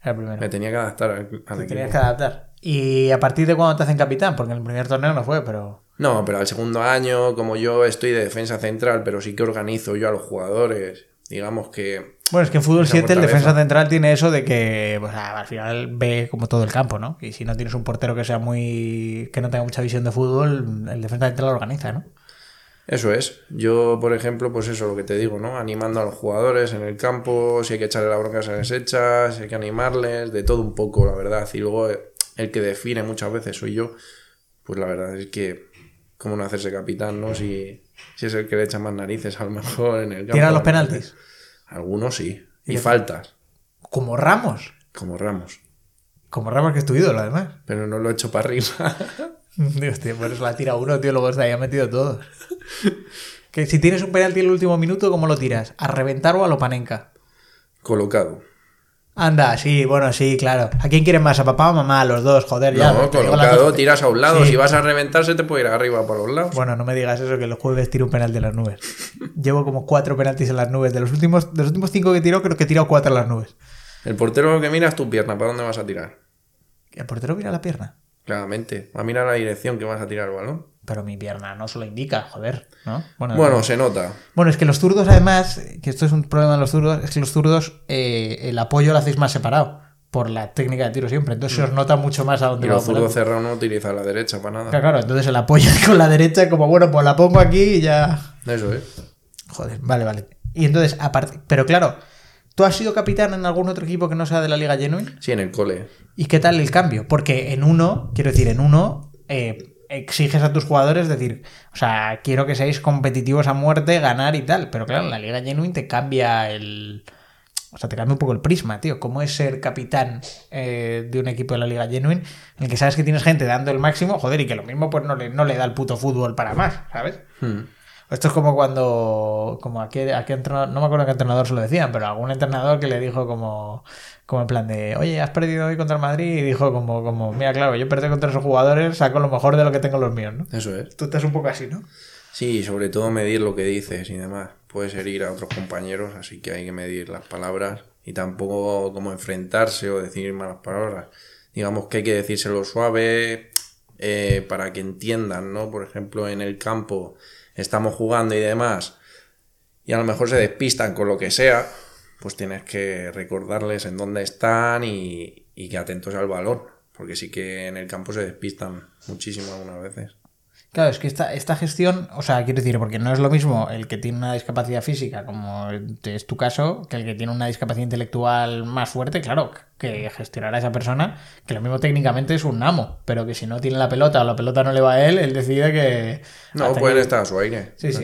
Era el primero. Me tenía que adaptar al, al Te equipo. tenías que adaptar. ¿Y a partir de cuándo te hacen capitán? Porque en el primer torneo no fue, pero. No, pero al segundo año, como yo estoy de defensa central, pero sí que organizo yo a los jugadores, digamos que Bueno, es que en fútbol Esa 7 el defensa central tiene eso de que pues, al final ve como todo el campo, ¿no? Y si no tienes un portero que sea muy. que no tenga mucha visión de fútbol, el defensa central lo organiza, ¿no? eso es. Yo, por ejemplo, pues eso lo que te digo, ¿no? Animando a los jugadores en el campo, si hay que echarle la bronca se les echa, si hay que animarles, de todo un poco, la verdad. Y luego eh, el que define muchas veces soy yo, pues la verdad es que, ¿cómo no hacerse capitán, no? Si, si es el que le echa más narices a lo mejor en el campo. ¿Tiran los penaltis? Algunos sí. Y ¿Y- faltas, Como Ramos. como Ramos. Como Ramos que es tu ídolo, además. Pero no lo he hecho para arriba. <laughs> Dios, tío, por eso la tira uno, tío, luego se haya metido todos. Que si tienes un penalti en el último minuto, ¿cómo lo tiras? ¿A reventar o a lo panenca? Colocado. Anda, sí, bueno, sí, claro. ¿A quién quieres más? ¿A papá o mamá? A los dos, joder, ya. no, colocado, tiras a un lado. Sí. Si vas a reventar, se te puede ir arriba por los lados. Bueno, no me digas eso, que el jueves tiro un penalti en las nubes. <laughs> Llevo como cuatro penaltis en las nubes. De los últimos, de los últimos cinco que tiro, creo que he tirado cuatro en las nubes. El portero lo que mira es tu pierna. ¿Para dónde vas a tirar? El portero mira la pierna. Claramente. Va a mirar la dirección que vas a tirar el balón. Pero mi pierna no se lo indica, joder, ¿no? Bueno, Bueno, se nota. Bueno, es que los zurdos, además, que esto es un problema de los zurdos, es que los zurdos eh, el apoyo lo hacéis más separado por la técnica de tiro siempre. Entonces se os nota mucho más a Y dónde va los por zurdos cerrados no utilizan la derecha para nada. Claro, claro, entonces el apoyo <laughs> con la derecha, como bueno, pues la pongo aquí y ya. Eso es. Joder, vale, vale. Y entonces, aparte. Pero claro, ¿tú has sido capitán en algún otro equipo que no sea de la Liga Genuine? Sí, en el cole. ¿Y qué tal el cambio? Porque en uno, quiero decir, en uno eh, exiges a tus jugadores decir, o sea, quiero que seáis competitivos a muerte, ganar y tal. Pero claro, en la Liga Genuine te cambia el. O sea, te cambia un poco el prisma, tío. ¿Cómo es ser capitán eh, de un equipo de la Liga Genuine en el que sabes que tienes gente dando el máximo, joder, y que lo mismo pues no le, no le da el puto fútbol para más, ¿sabes? Hmm. Esto es como cuando, como a qué, a qué entrenador, no me acuerdo a qué entrenador se lo decían, pero algún entrenador que le dijo como, como en plan de, oye, has perdido hoy contra el Madrid y dijo como, como, mira, claro, yo perdí contra esos jugadores, saco lo mejor de lo que tengo los míos, ¿no? Eso es. Tú estás un poco así, ¿no? Sí, sobre todo medir lo que dices y demás. puedes herir a otros compañeros, así que hay que medir las palabras y tampoco como enfrentarse o decir malas palabras. Digamos que hay que decírselo suave eh, para que entiendan, ¿no? Por ejemplo, en el campo estamos jugando y demás, y a lo mejor se despistan con lo que sea, pues tienes que recordarles en dónde están y, y que atentos al balón, porque sí que en el campo se despistan muchísimo algunas veces. Claro, es que esta, esta gestión, o sea, quiero decir, porque no es lo mismo el que tiene una discapacidad física, como es tu caso, que el que tiene una discapacidad intelectual más fuerte, claro, que gestionar a esa persona, que lo mismo técnicamente es un amo, pero que si no tiene la pelota o la pelota no le va a él, él decide que... No, pueden estar a su aire. Sí, sí.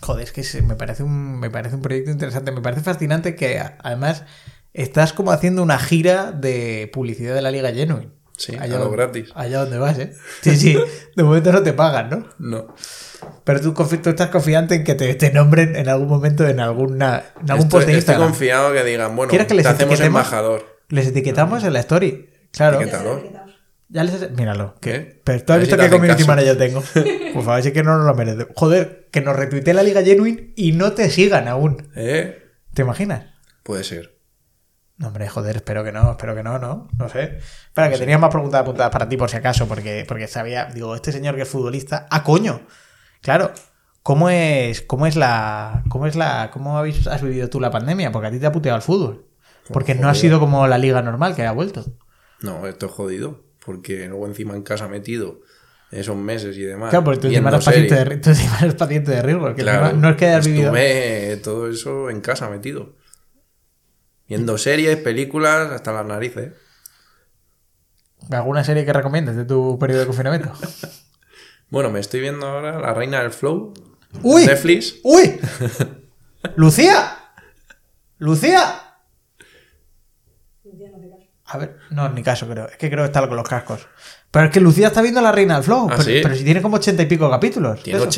Joder, es que se- me parece, un, me parece un proyecto interesante, me parece fascinante que además estás como haciendo una gira de publicidad de la Liga Genuine. Sí, Allá a lo donde- gratis. Allá donde vas, ¿eh? Sí, sí, de momento no te pagan, ¿no? No. Pero tú, estás confiante en que te, te nombren en algún momento en, alguna, en algún post de estoy Instagram. confiado que digan, bueno, ¿Quieres que les te hacemos embajador. Les etiquetamos en la story. Claro. Ya les... Míralo. ¿Qué? Pero tú has si visto qué community caso. manager tengo. <laughs> Por favor, sí que no nos lo merece. Joder, que nos retuitee la Liga Genuine y no te sigan aún. ¿Eh? ¿Te imaginas? Puede ser. No, hombre, joder, espero que no, espero que no, ¿no? No sé. Espera, que tenía más preguntas apuntadas para ti por si acaso, porque, porque sabía, digo, este señor que es futbolista, ¡ah, coño! Claro, ¿cómo es, cómo es la, cómo es la, cómo habéis, has vivido tú la pandemia? Porque a ti te ha puteado el fútbol. Porque no ha sido como la liga normal que ha vuelto. No, esto es jodido. Porque luego encima en casa metido esos meses y demás. Claro, porque tú encima, eres paciente de, <laughs> tú encima eres paciente de riesgo. Claro, no, no es que hayas vivido. todo eso en casa metido. Viendo series, películas, hasta las narices. ¿Alguna serie que recomiendes de tu periodo de confinamiento? <laughs> Bueno, me estoy viendo ahora La Reina del Flow. ¡Uy! Netflix. ¡Uy! <laughs> ¡Lucía! ¡Lucía! A ver, no, ni caso, creo. Es que creo que está con los cascos. Pero es que Lucía está viendo La Reina del Flow. ¿Ah, pero, sí? pero si tiene como ochenta y pico capítulos. Tiene Eso.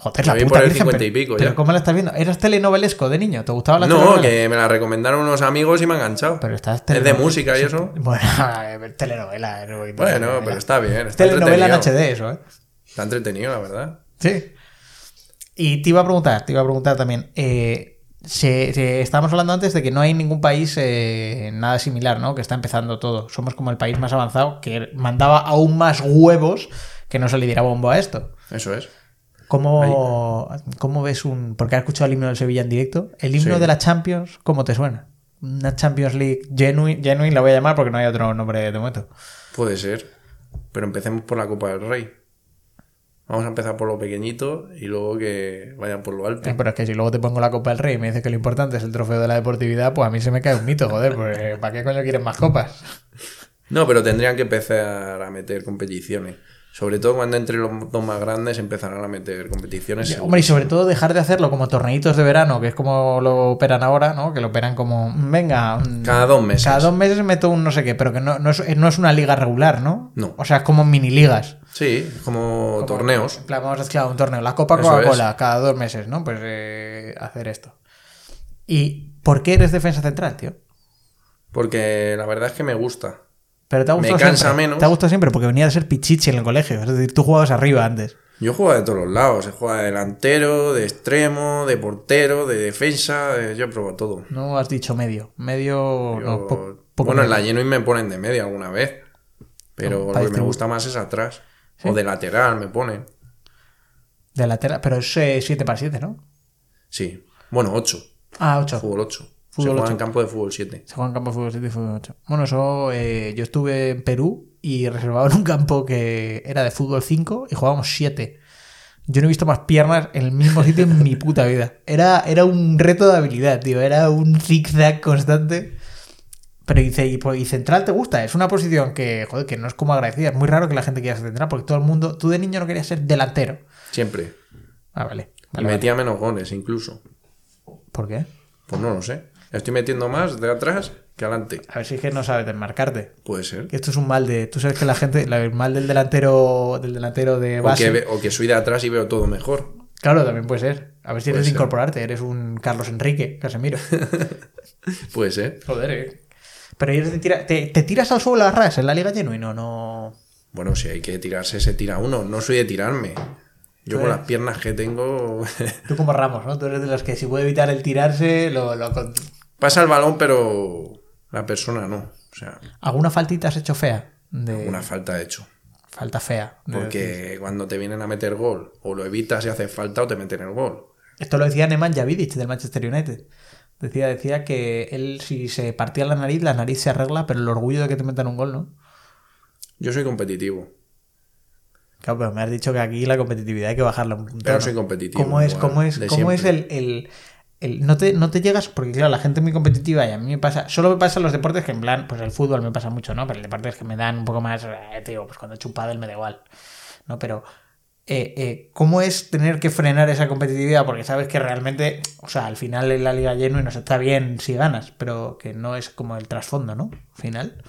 80. Joder, La vi puta por el virgen, 50 y pico Pero ya. ¿cómo la estás viendo? ¿Eras telenovelesco de niño? ¿Te gustaba la No, telenovela? que me la recomendaron unos amigos y me ha enganchado. Pero estás es de música y eso. Bueno, <laughs> telenovela. poquito Bueno, telenovela. pero está bien. Está Telenovela en. HD, eso, ¿eh? Está entretenido, la verdad. Sí. Y te iba a preguntar, te iba a preguntar también. eh, se, se- estábamos hablando antes de que no hay ningún país eh, nada similar, ¿no? Que está empezando todo. Somos como el país más avanzado que mandaba aún más huevos que no se le diera bombo a esto. Eso es. ¿Cómo, ¿Cómo ves un.? Porque has escuchado el himno del Sevilla en directo. El himno Sí. de la Champions, ¿cómo te suena? Una Champions League genuine, genuine la voy a llamar porque no hay otro nombre de momento. Puede ser. Pero empecemos por la Copa del Rey. Vamos a empezar por lo pequeñito y luego que vayan por lo alto. Eh, Pero es que si luego te pongo la Copa del Rey y me dices que lo importante es el trofeo de la deportividad, pues a mí se me cae un mito, joder, pues ¿para qué coño quieren más copas? <laughs> No, pero tendrían que empezar a meter competiciones. Sobre todo cuando entre los dos más grandes empezarán a meter competiciones. Hombre, y sobre todo dejar de hacerlo como torneitos de verano, que es como lo operan ahora, ¿no? Que lo operan como, venga, mm, Cada dos meses. cada dos meses meto un no sé qué, pero que no, no, es, no es una liga regular, ¿no? No. O sea, es como mini ligas. Sí, como, Como- torneos. En plan, vamos a hacer un torneo. La Copa Coca-Cola, cada dos meses, ¿no? Pues eh, hacer esto. ¿Y por qué eres defensa central, tío? Porque la verdad es que me gusta. Pero te ha Me gustado cansa siempre. menos. Te ha gustado siempre porque venía de ser pichichi en el colegio. Es decir, tú jugabas arriba antes. Yo juego de todos los lados. He jugado de delantero, de extremo, de portero, de defensa. de- Yo pruebo todo. No has dicho medio. Medio. Yo- no, po- poco bueno, en medio. la Genuine me ponen de media alguna vez. Pero No, lo que me gusta más es atrás. ¿Sí? O de lateral me ponen. De lateral. Pero es 7 para 7, ¿no? Sí. Bueno, 8. Ah, 8. Fútbol 8. Se juega ocho. en campo de fútbol 7. Se juega en campo de fútbol 7 y fútbol 8. Bueno, eso. eh, yo estuve en Perú y reservaba en un campo que era de fútbol 5 y jugábamos 7. Yo no he visto más piernas en el mismo sitio en mi puta vida. Era, era un reto de habilidad, tío. Era un zigzag constante. Pero dice, ¿y, central te gusta? Es una posición que, joder, que no es como agradecida. Es muy raro que la gente quiera ser central porque todo el mundo. Tú de niño no querías ser delantero. Siempre. Ah, vale. Y vale, vale. metía menos goles incluso. ¿Por qué? Pues no lo sé. Estoy metiendo más de atrás que adelante. A ver si es que no sabes desmarcarte. Puede ser. Que esto es un mal de. Tú sabes que la gente. El mal del delantero. Del delantero de O base. que, ve- o que soy de atrás y veo todo mejor. Claro, también puede ser. A ver si Puede eres de ser. incorporarte. Eres un Carlos Enrique, Casemiro. <laughs> Puede ser. Joder, eh. Pero eres de tira- te, te tiras al suelo a ras en la Liga Genuino, no. Bueno, si hay que tirarse, se tira uno. No soy de tirarme. Yo con las piernas que tengo. <laughs> Tú como Ramos, ¿no? Tú eres de los que si puede evitar el tirarse, lo. lo Pasa el balón, pero la persona no. O sea, ¿Alguna faltita has hecho fea? De... una falta hecho. Falta fea. decir. Porque cuando te vienen a meter gol, o lo evitas y hace falta, o te meten el gol. Esto lo decía Nemanja Vidic del Manchester United. Decía, decía que él, si se partía la nariz, la nariz se arregla, pero el orgullo de que te metan un gol, ¿no? Yo soy competitivo. Claro, pero me has dicho que aquí la competitividad hay que bajarla un Pero tono. soy competitivo, ¿Cómo es, cómo es, cómo es el- el- no, te, no te llegas, porque claro, la gente es muy competitiva y a mí me pasa, solo me pasa los deportes que en plan, pues el fútbol me pasa mucho, ¿no? Pero el deporte es que me dan un poco más, eh, tío, pues cuando he hecho un pádel me da igual, ¿no? Pero, eh, eh, ¿cómo es tener que frenar esa competitividad? Porque sabes que realmente, o sea, al final en la liga lleno y nos está bien si ganas, pero que no es como el trasfondo, ¿no? Al final.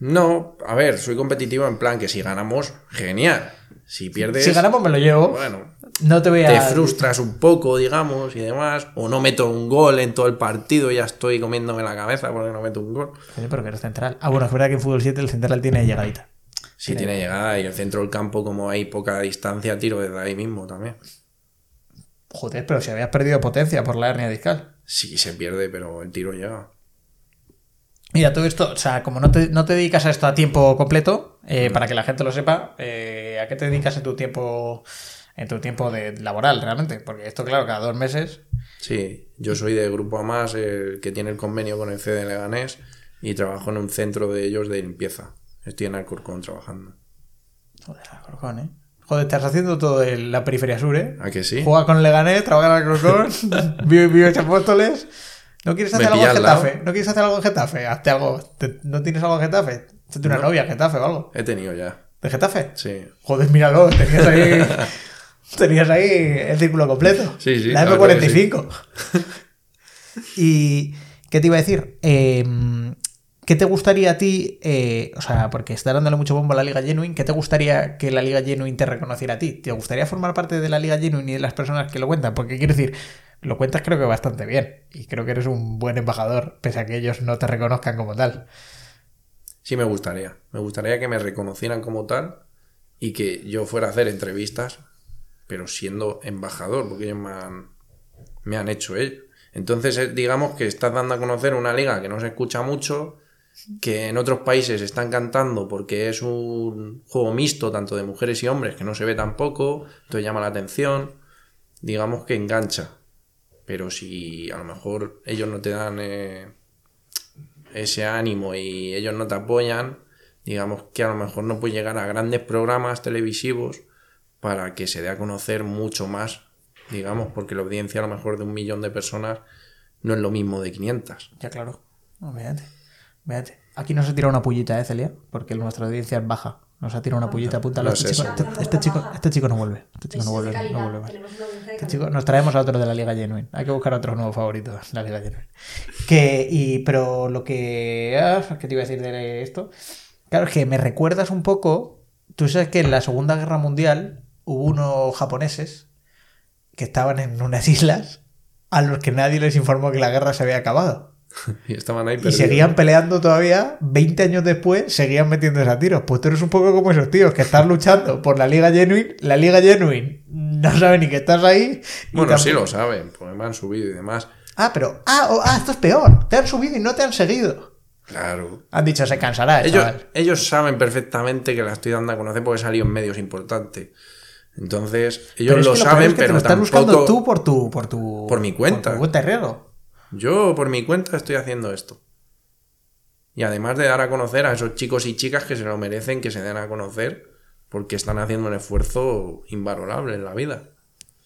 No, a ver, soy competitivo en plan que si ganamos, genial. Si pierdes, Si ganamos me lo llevo, bueno, no te voy a... te frustras un poco, digamos, y demás. O no meto un gol en todo el partido y ya estoy comiéndome la cabeza porque no meto un gol. Pero que eres central. Ah, bueno, es verdad que en Fútbol 7 el central tiene llegadita. Si tiene llegada y el centro del campo, como hay poca distancia, tiro desde ahí mismo también. Joder, pero si habías perdido potencia por la hernia discal. Sí, se pierde, pero el tiro llega. Mira, todo esto, o sea, como no te, no te dedicas a esto a tiempo completo, eh, para que la gente lo sepa, eh, ¿a qué te dedicas en tu tiempo en tu tiempo de laboral realmente? Porque esto, claro, cada dos meses. Sí, yo soy de Grupo Amas, el que tiene el convenio con el CD Leganés y trabajo en un centro de ellos de limpieza. Estoy en Alcorcón trabajando. Joder, Alcorcón, ¿eh? Joder, estás haciendo todo en la periferia sur, ¿eh? ¿A que sí? Juega con Leganés, trabaja en Alcorcón, <laughs> <laughs> vive, vive en Apóstoles. ¿No quieres hacer algo en. Getafe? ¿No quieres hacer algo en Getafe? Hazte algo. ¿Te- ¿No tienes algo en Getafe? Hazte una No. novia en Getafe o algo. He tenido ya. ¿De Getafe? Sí. Joder, míralo, tenías ahí. <laughs> tenías ahí el círculo completo. <laughs> Sí, sí, La la verdad que M45. <laughs> y. ¿Qué te iba a decir? Eh, ¿Qué te gustaría a ti? eh, o sea, porque estás dándole mucho bombo a la Liga Genuine. ¿Qué te gustaría que la Liga Genuine te reconociera a ti? ¿Te gustaría formar parte de la Liga Genuine y de las personas que lo cuentan? Porque quiero decir, lo cuentas creo que bastante bien. Y creo que eres un buen embajador, pese a que ellos no te reconozcan como tal. Sí, me gustaría. Me gustaría que me reconocieran como tal y que yo fuera a hacer entrevistas, pero siendo embajador, porque ellos me han, me han hecho ello. Entonces, eh, digamos que estás dando a conocer una liga que no se escucha mucho, que en otros países están cantando porque es un juego mixto, tanto de mujeres y hombres, que no se ve tampoco, entonces llama la atención, digamos que engancha. Pero si a lo mejor ellos no te dan eh, ese ánimo y ellos no te apoyan, digamos que a lo mejor no puedes llegar a grandes programas televisivos para que se dé a conocer mucho más, digamos, porque la audiencia a lo mejor de un millón de personas no es lo mismo de 500. Ya, claro. Véate. Véate. Aquí no se tira una pullita, ¿eh, Celia? Porque nuestra audiencia es baja. Nos ha tirado una pullita, apúntalo. No Este, es chico, eso. este, este chico, este chico no vuelve. Este chico no vuelve, no vuelve Este chico, nos traemos a otro de la Liga Genuine. Hay que buscar otros nuevos favoritos de la Liga Genuine. Que, y, pero lo que. ah, ¿Qué te iba a decir de esto? Claro, es que me recuerdas un poco. Tú sabes que en la Segunda Guerra Mundial hubo unos japoneses que estaban en unas <laughs> islas a los que nadie les informó que la guerra se había acabado. <laughs> Y estaban ahí Y perdidos. seguían peleando todavía, 20 años después, seguían metiéndose a tiros. Pues tú eres un poco como esos tíos que están luchando por la Liga Genuine, la Liga Genuine no sabe ni que estás ahí. y Bueno, sí lo saben, porque me han subido y demás. Ah, pero. Ah, oh, ah, esto es peor. Te han subido y no te han seguido. Claro. Han dicho, se cansará, Ellos, ellos saben perfectamente que la estoy dando a conocer porque he salido en medios importantes. Entonces, ellos Pero lo que peor saben, es que te pero lo estás tampoco... buscando tú por tu. Por, tu, Por mi cuenta. Por tu riesgo. Yo, por mi cuenta, estoy haciendo esto. Y además de dar a conocer a esos chicos y chicas que se lo merecen, que se den a conocer, porque están haciendo un esfuerzo invalorable en la vida.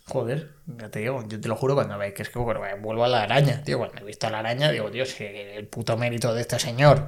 Joder, ya te digo, yo te lo juro cuando veis que es que bueno, vuelvo a la araña, tío. Cuando he visto a la araña, digo, si el puto mérito de este señor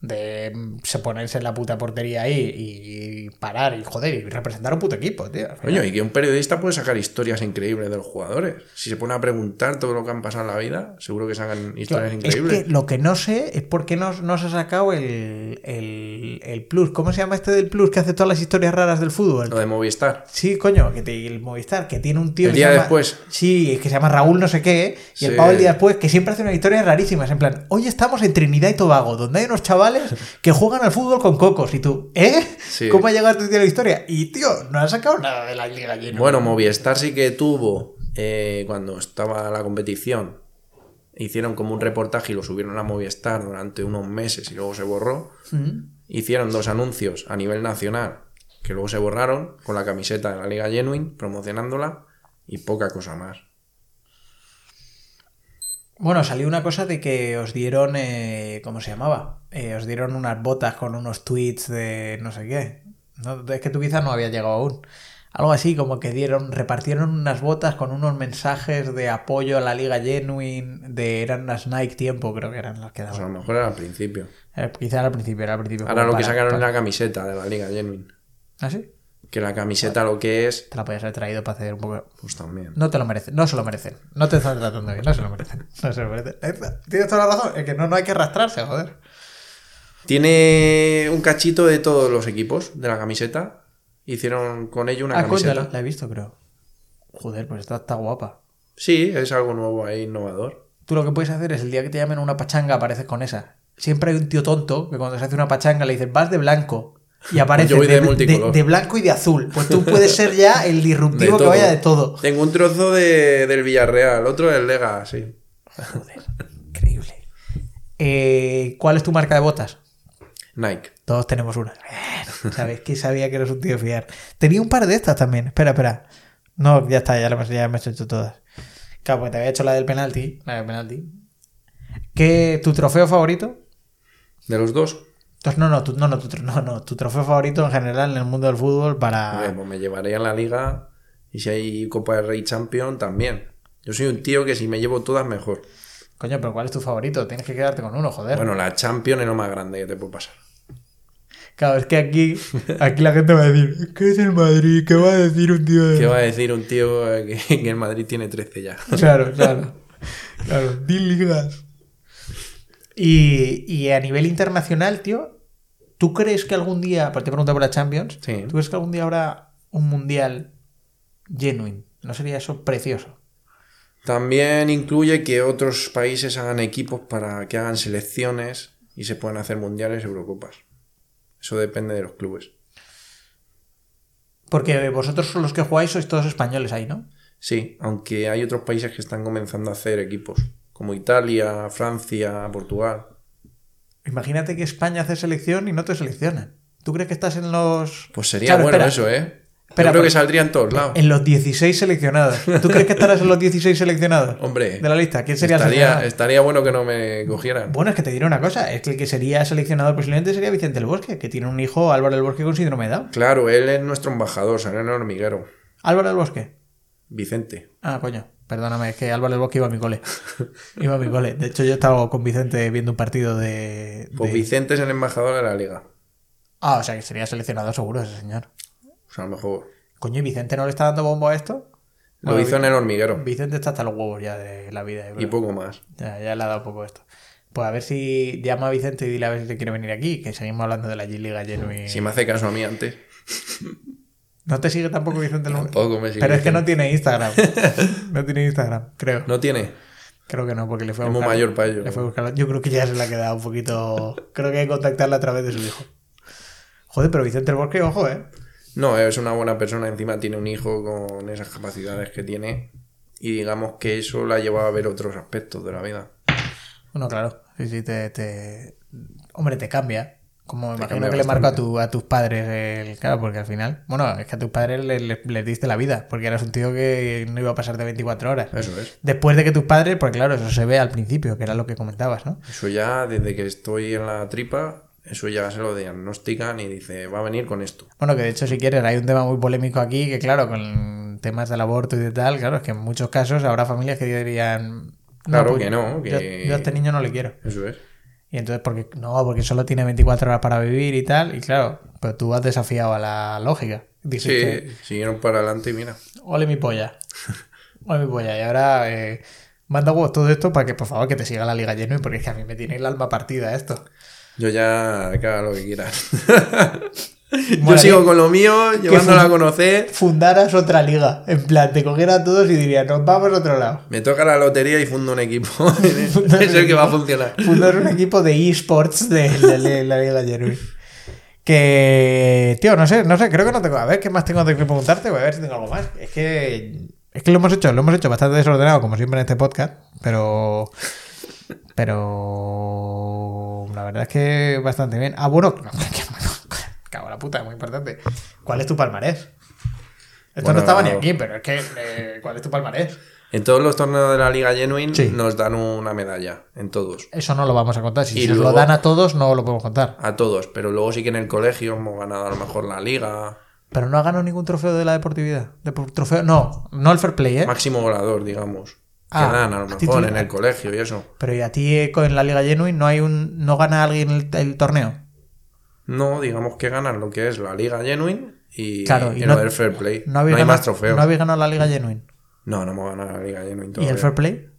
de mm, se ponerse en la puta portería ahí y parar y joder y representar un puto equipo, tío. Coño, y que un periodista puede sacar historias increíbles de los jugadores. Si se pone a preguntar todo lo que han pasado en la vida, seguro que sacan historias es increíbles. que lo que no sé es por qué no, no se ha sacado el, el, el plus. ¿Cómo se llama este del plus que hace todas las historias raras del fútbol? Lo de Movistar. Sí, coño, que te, el Movistar, que tiene un tío El que día se llama, después. Sí, que se llama Raúl no sé qué, y el pavo el día después, que siempre hace unas historias rarísimas, en plan, hoy estamos en Trinidad y Tobago, donde hay unos chavales chavales que juegan al fútbol con cocos. Y tú, ¿eh? Sí. ¿Cómo ha llegado a tu tío la historia? Y tío, no ha sacado nada de la Liga Genuine. Bueno, Movistar sí que tuvo, eh, cuando estaba la competición, hicieron como un reportaje y lo subieron a Movistar durante unos meses y luego se borró. Mm. Hicieron dos anuncios a nivel nacional que luego se borraron con la camiseta de la Liga Genuine, promocionándola y poca cosa más. Bueno, salió una cosa de que os dieron, eh, ¿cómo se llamaba? Eh, os dieron unas botas con unos tweets de no sé qué. No, es que tú quizás no había llegado aún. Algo así, como que dieron, repartieron unas botas con unos mensajes de apoyo a la Liga Genuine, de eran las Nike Tiempo, creo que eran las que Pues a daban. lo mejor era al principio. Eh, Quizás al principio, era al principio. Ahora lo que sacaron es para- la camiseta de la Liga Genuine. ¿Ah, sí? Que la camiseta lo que es, Te la podías haber traído para hacer un poco... pues también. No te lo merecen, no se lo merecen. No te están tratando bien, no se lo merecen. <laughs> No se lo merecen. Tienes toda la razón, es que no, no hay que arrastrarse, joder. Tiene un cachito de todos los equipos de la camiseta. Hicieron con ello una Ah, coño, camiseta. la, la he visto, creo. Joder, pues esta está guapa. Sí, es algo nuevo ahí, innovador. Tú lo que puedes hacer es el día que te llamen a una pachanga, apareces con esa. Siempre hay un tío tonto que cuando se hace una pachanga le dicen, vas de blanco. Y aparece de de, multicolor. de blanco y de azul. Pues tú puedes ser ya el disruptivo que vaya de todo. Tengo un trozo de, del Villarreal, otro del Lega, sí. Joder, increíble. Eh, ¿Cuál es tu marca de botas? Nike. Todos tenemos una. ¿Sabes? Que sabía que eres un tío fiar. Tenía un par de estas también. Espera, espera. No, ya está, ya, las- ya me he hecho todas. Claro, porque te había hecho la del penalti. La del penalti. ¿Qué, ¿Tu trofeo favorito? De los dos, Entonces, no, no, tu, no, no, tu, <laughs> no, no, tu trofeo favorito en general en el mundo del fútbol para... Hombre, pues me llevaré a la liga y si hay Copa del Rey Champion también. Yo soy un tío que si me llevo todas mejor. Coño, pero ¿cuál es tu favorito? Tienes que quedarte con uno, joder. Bueno, la Champion es lo más grande que te puede pasar. Claro, es que aquí, aquí la gente va a decir, ¿qué es el Madrid? ¿Qué va a decir un tío de... ¿Qué va a decir un tío que, <laughs> que el Madrid tiene 13 ya? Claro, claro. <laughs> Claro, di ligas. Y, y a nivel internacional, tío, ¿tú crees que algún día, te pregunto por la Champions, Sí. ¿tú crees que algún día habrá un mundial genuine? ¿No sería eso precioso? También incluye que otros países hagan equipos para que hagan selecciones y se puedan hacer mundiales, Eurocopas. Eso depende de los clubes. Porque vosotros los que jugáis, sois todos españoles ahí, ¿no? Sí, aunque hay otros países que están comenzando a hacer equipos, como Italia, Francia, Portugal. Imagínate que España hace selección y no te seleccionan. ¿Tú crees que estás en los... Pues sería Claro, bueno espera. eso, ¿eh? Espera, Yo creo pero- que saldría en todos lados. En los 16 seleccionados. ¿Tú crees que estarás en los 16 seleccionados? <laughs> Hombre, De la lista. ¿Quién sería estaría, seleccionado? estaría bueno que no me cogieran. Bueno, es que te diré una cosa. Es que el que sería seleccionado posiblemente sería Vicente el Bosque, que tiene un hijo, Álvaro el Bosque, con síndrome de Down. Claro, él es nuestro embajador, será el hormiguero. ¿Álvaro el Bosque? Vicente. Ah, coño. Perdóname, es que Álvaro el Bosque iba a mi cole. <laughs> Iba a mi cole. De hecho, yo estaba con Vicente viendo un partido de... Pues de- Vicente es el embajador de la liga. Ah, o sea, que sería seleccionado seguro ese señor. O sea, a lo mejor. Coño, ¿y Vicente no le está dando bombo a esto? Lo Bueno, hizo en el hormiguero. Vicente está hasta los huevos ya de la vida. Y poco más. Ya, ya le ha dado poco esto. Pues a ver si llama a Vicente y dile a ver si te quiere venir aquí, que seguimos hablando de la G-Liga Genuine. Si me hace caso a mí antes. <laughs> ¿No te sigue tampoco Vicente Luque? Tampoco me sigue Pero es que no tiene Instagram. <laughs> no tiene Instagram, creo. No tiene. Creo que no, porque le fue a buscar- mayor para ello. le fue a buscar- Yo creo que ya se le ha quedado un poquito. Creo que hay que contactarla a través de su hijo. Joder, pero Vicente el Bosque, ojo, eh. No, es una buena persona. Encima tiene un hijo con esas capacidades que tiene. Y digamos que eso la ha llevado a ver otros aspectos de la vida. Bueno, claro. Sí, sí, te. te- Hombre, te cambia. Como me imagino que le marco a, tu, a tus padres el. Claro, porque al final. Bueno, es que a tus padres les, les- les diste la vida. Porque eras un tío que no iba a pasar de 24 horas. Eso es. Después de que tus padres, porque claro, eso se ve al principio, que era lo que comentabas, ¿no? Eso ya, desde que estoy en la tripa, eso ya se lo diagnostican y dice, va a venir con esto. Bueno, que de hecho, si quieres, hay un tema muy polémico aquí, que claro, con temas del aborto y de tal, claro, es que en muchos casos habrá familias que dirían... Claro pues que no, que- Yo, yo a este niño no le quiero. Eso es. Y entonces, porque no, porque solo tiene 24 horas para vivir y tal, y claro, pero tú has desafiado a la lógica. Dijiste, Sí, siguieron para adelante y mira. ole mi polla. <laughs> Ole mi polla. Y ahora, eh, manda huevos todo esto para que, por favor, que te siga la Liga Genuine, porque es que a mí me tiene el alma partida esto. Yo ya, que haga lo que quieras. <laughs> Yo sigo con lo mío, llevándola a conocer. Fundaras otra liga. En plan, te cogiera a todos y dirías, nos vamos a otro lado. Me toca la lotería y fundo un equipo. <laughs> <laughs> es el que va a funcionar. Fundar un equipo de esports de, la- de la Liga Genuine. Que, tío, no sé, no sé, creo que no tengo. A ver, ¿qué más tengo que preguntarte? Voy a ver si tengo algo más. Es que, es que lo hemos hecho, lo hemos hecho bastante desordenado, como siempre en este podcast, pero, pero la verdad es que bastante bien. Ah, bueno, <laughs> cago en la puta, muy importante. ¿Cuál es tu palmarés? Esto Bueno, no estaba ni aquí, pero es que, eh, ¿cuál es tu palmarés? En todos los torneos de la Liga Genuine Sí. nos dan una medalla. En todos. Eso no lo vamos a contar. Si Y se lo dan a todos, no lo podemos contar. A todos. Pero luego sí que en el colegio hemos ganado a lo mejor la Liga. Pero no ha ganado ningún trofeo de la deportividad. De por- trofeo, no, no el fair play, ¿eh? Máximo volador, digamos. Ah, que dan a lo a ti mejor en el colegio y eso. Pero y a ti eh, con la Liga Genuine no hay un. no gana alguien el, el torneo. No, digamos que ganan lo que es la Liga Genuine y, Claro, y y no- lo del Fair Play. No, No, hay ganado, más trofeos. No habéis ganado la Liga Genuine. No, no hemos ganado la Liga Genuine ¿Y todavía. el fair play?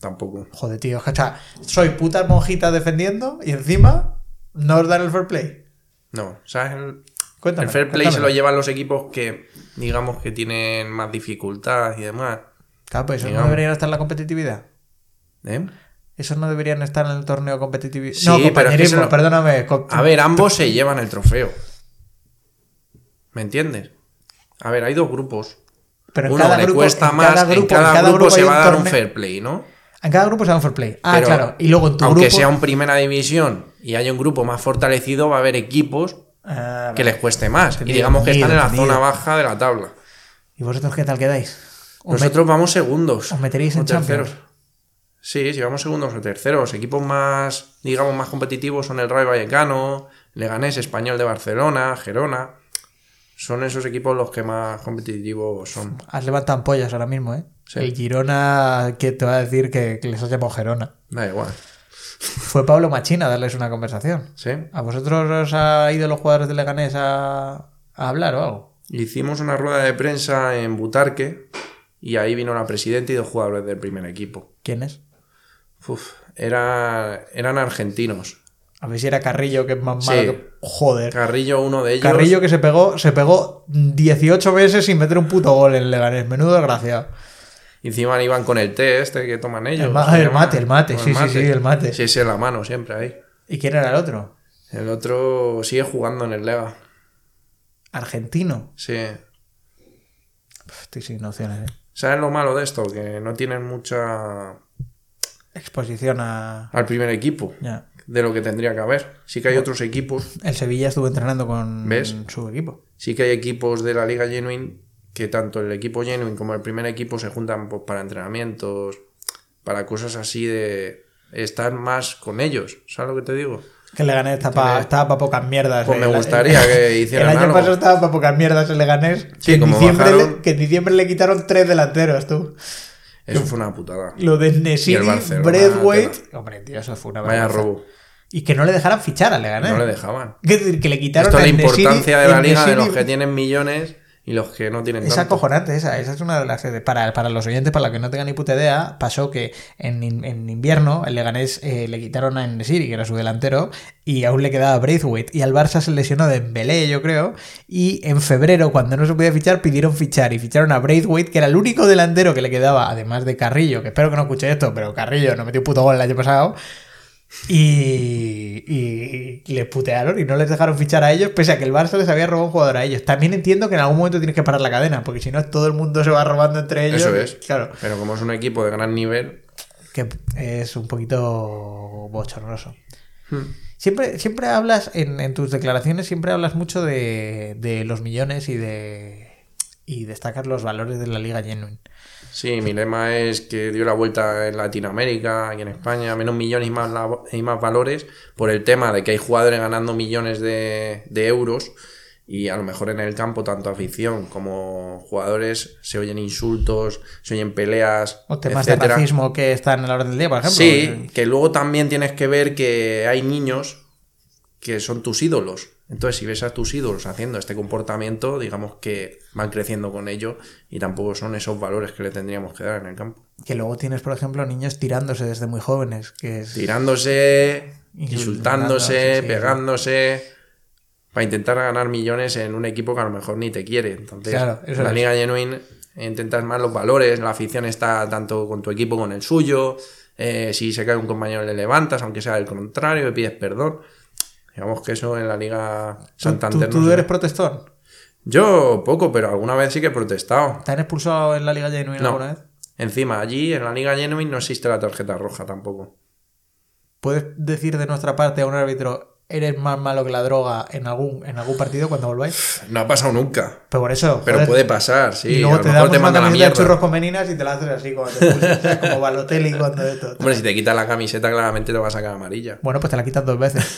Tampoco. Joder, tío. es que, o sea, soy puta monjita defendiendo y encima no os dan el fair play. No, ¿sabes? El, Cuéntame. el Fair Play se lo llevan los equipos que, digamos, que tienen más dificultad y demás. Claro, pues eso no deberían estar en la competitividad. ¿Eh? Esos no deberían estar en el torneo competitivo. Sí, no, pero es que perdóname. A ver, ambos se llevan el trofeo. ¿Me entiendes? A ver, hay dos grupos. pero en Uno cada le grupo, cuesta en más, cada en cada, en cada grupo, se va a dar un fair play, ¿no? En cada grupo se da un fair play. Ah, Pero claro. Y luego en tu aunque grupo. sea un primera división y haya un grupo más fortalecido, va a haber equipos Ah, que les cueste más. Entendido, y digamos que están en la entendido. zona baja de la tabla. ¿Y vosotros qué tal quedáis? ¿Os, met- Nosotros vamos segundos. os meteréis en terceros. Champions? Sí, si vamos segundos o terceros. Equipos más, digamos, más competitivos son el Rayo Vallecano, Leganés Español de Barcelona, Gerona. Son esos equipos los que más competitivos son. Has levantado ampollas ahora mismo, ¿eh? Sí. El Girona, que te va a decir que, que les has llamado Gerona. Da igual. Fue Pablo Machina a darles una conversación. ¿Sí? ¿A vosotros os ha ido los jugadores de Leganés a, a hablar o algo? Hicimos una rueda de prensa en Butarque y ahí vino la presidenta y dos jugadores del primer equipo. ¿Quién es? Uf, era- eran argentinos. A ver si era Carrillo, que es más malo Sí. que... Joder. Carrillo, uno de ellos. Carrillo que se pegó, se pegó 18 meses sin meter un puto gol en Leganés. Menudo desgraciado. Encima iban con el té este que toman ellos. El ma- ¿cómo se el mate, el mate, sí, sí, sí, el mate. Sí, sí, en la mano siempre ahí. ¿Y quién era el otro? El otro sigue jugando en el Lega. Argentino. Sí. Uf, Estoy sin nociones, ¿eh? ¿Sabes lo malo de esto? Que no tienen mucha Exposición a... al primer equipo Ya. de lo que tendría que haber. Sí que hay otros equipos, El Sevilla estuvo entrenando con ¿Ves? su equipo. sí que hay equipos de la Liga Genuine que tanto el equipo Genuine como el primer equipo se juntan pues, para entrenamientos, para cosas así de estar más con ellos. ¿Sabes lo que te digo? Que Leganés está para Tiene- pocas mierdas. Pues me El- gustaría el- que hicieran <laughs> El año algo. pasado estaba para pocas mierdas el Leganés. Sí, que, en como diciembre bajaron- le, que en diciembre le quitaron tres delanteros, tú. Eso fue una putada. Lo de Y Nesiri, el Barcelona, Braithwaite... Hombre, tío, eso fue una Vaya robo. Y que no le dejaran fichar al Leganés. No le dejaban. Es decir, que le quitaron Esto es a la Nesiri- importancia de la liga de los que tienen millones y los que no tienen Es tanto. acojonante esa, esa es una de las... Para, para los oyentes, para los que no tengan ni puta idea, pasó que en, en invierno el Leganés eh, le quitaron a Nesiri, que era su delantero, y aún le quedaba Braithwaite, y al Barça se lesionó de Dembélé, yo creo, y en febrero, cuando no se podía fichar, pidieron fichar, y ficharon a Braithwaite, que era el único delantero que le quedaba, además de Carrillo, que espero que no escuche esto, pero Carrillo no metió puto gol el año pasado, y, y- y les putearon y no les dejaron fichar a ellos, pese a que el Barça les había robado un jugador a ellos. También entiendo que en algún momento tienes que parar la cadena, porque si no, todo el mundo se va robando entre ellos. Eso es. Claro, Pero como es un equipo de gran nivel, que es un poquito bochornoso. hmm, Siempre, siempre hablas, en, en tus declaraciones, siempre hablas mucho de, de los millones y de. y destacas los valores de la Liga Genuine. Sí, mi lema es que dio la vuelta en Latinoamérica, aquí en España, menos millones y más, la- y más valores, por el tema de que hay jugadores ganando millones de, de euros y a lo mejor en el campo, tanto afición como jugadores, se oyen insultos, se oyen peleas, O temas de racismo que están a la orden del día, por ejemplo. Sí, que luego también tienes que ver que hay niños que son tus ídolos. Entonces, si ves a tus ídolos haciendo este comportamiento, digamos que van creciendo con ello y tampoco son esos valores que le tendríamos que dar en el campo. Que luego tienes, por ejemplo, niños tirándose desde muy jóvenes, que es... Tirándose, insultándose, sí, sí. pegándose. para intentar ganar millones en un equipo que a lo mejor ni te quiere. Entonces, Claro, eso en la es. Liga Genuine intentas más los valores, la afición está tanto con tu equipo como con el suyo. eh, si se cae un compañero le levantas, aunque sea el contrario, le pides perdón. Digamos que eso en la Liga ¿Tú, Santander. tú- no tú eres ve. protestón? Yo poco, pero alguna vez sí que he protestado. ¿Te han expulsado en la Liga Genuine No. alguna vez? Encima, allí en la Liga Genuine no existe la tarjeta roja tampoco. ¿Puedes decir de nuestra parte a un árbitro, eres más malo que la droga en algún, en algún partido cuando volváis? No ha pasado nunca. Pero por eso. Pero joder, puede pasar, sí. y a luego lo te mejor damos te una camiseta de churros con meninas y te la haces así cuando te sea, como <laughs> Balotelli cuando esto. Hombre, si te quitas la camiseta, claramente te va a sacar amarilla. Bueno, pues te la quitas dos veces. <laughs>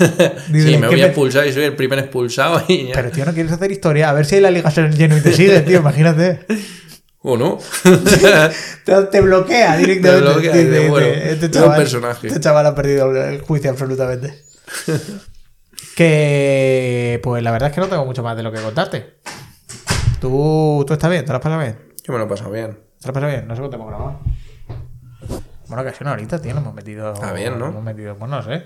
Sí, Dile, me ¿qué voy a me- expulsar y soy el primer expulsado y ya. Pero tío, no quieres hacer historia. A ver si hay la Liga Genuine te sigue, tío. Imagínate. <laughs> ¿O no? Te, te bloquea directamente. Te bloquea, bueno, este, es un personaje. este chaval ha perdido el juicio absolutamente. Que pues la verdad es que no tengo mucho más de lo que contarte. ¿Tú, tú estás bien? ¿Te lo has pasado bien? Yo me lo he pasado bien. ¿Te lo has pasado bien? No sé cuánto hemos grabado. Bueno, casi una horita, tío. Nos hemos metido. Está bien, ¿no? Hemos metido, pues no sé.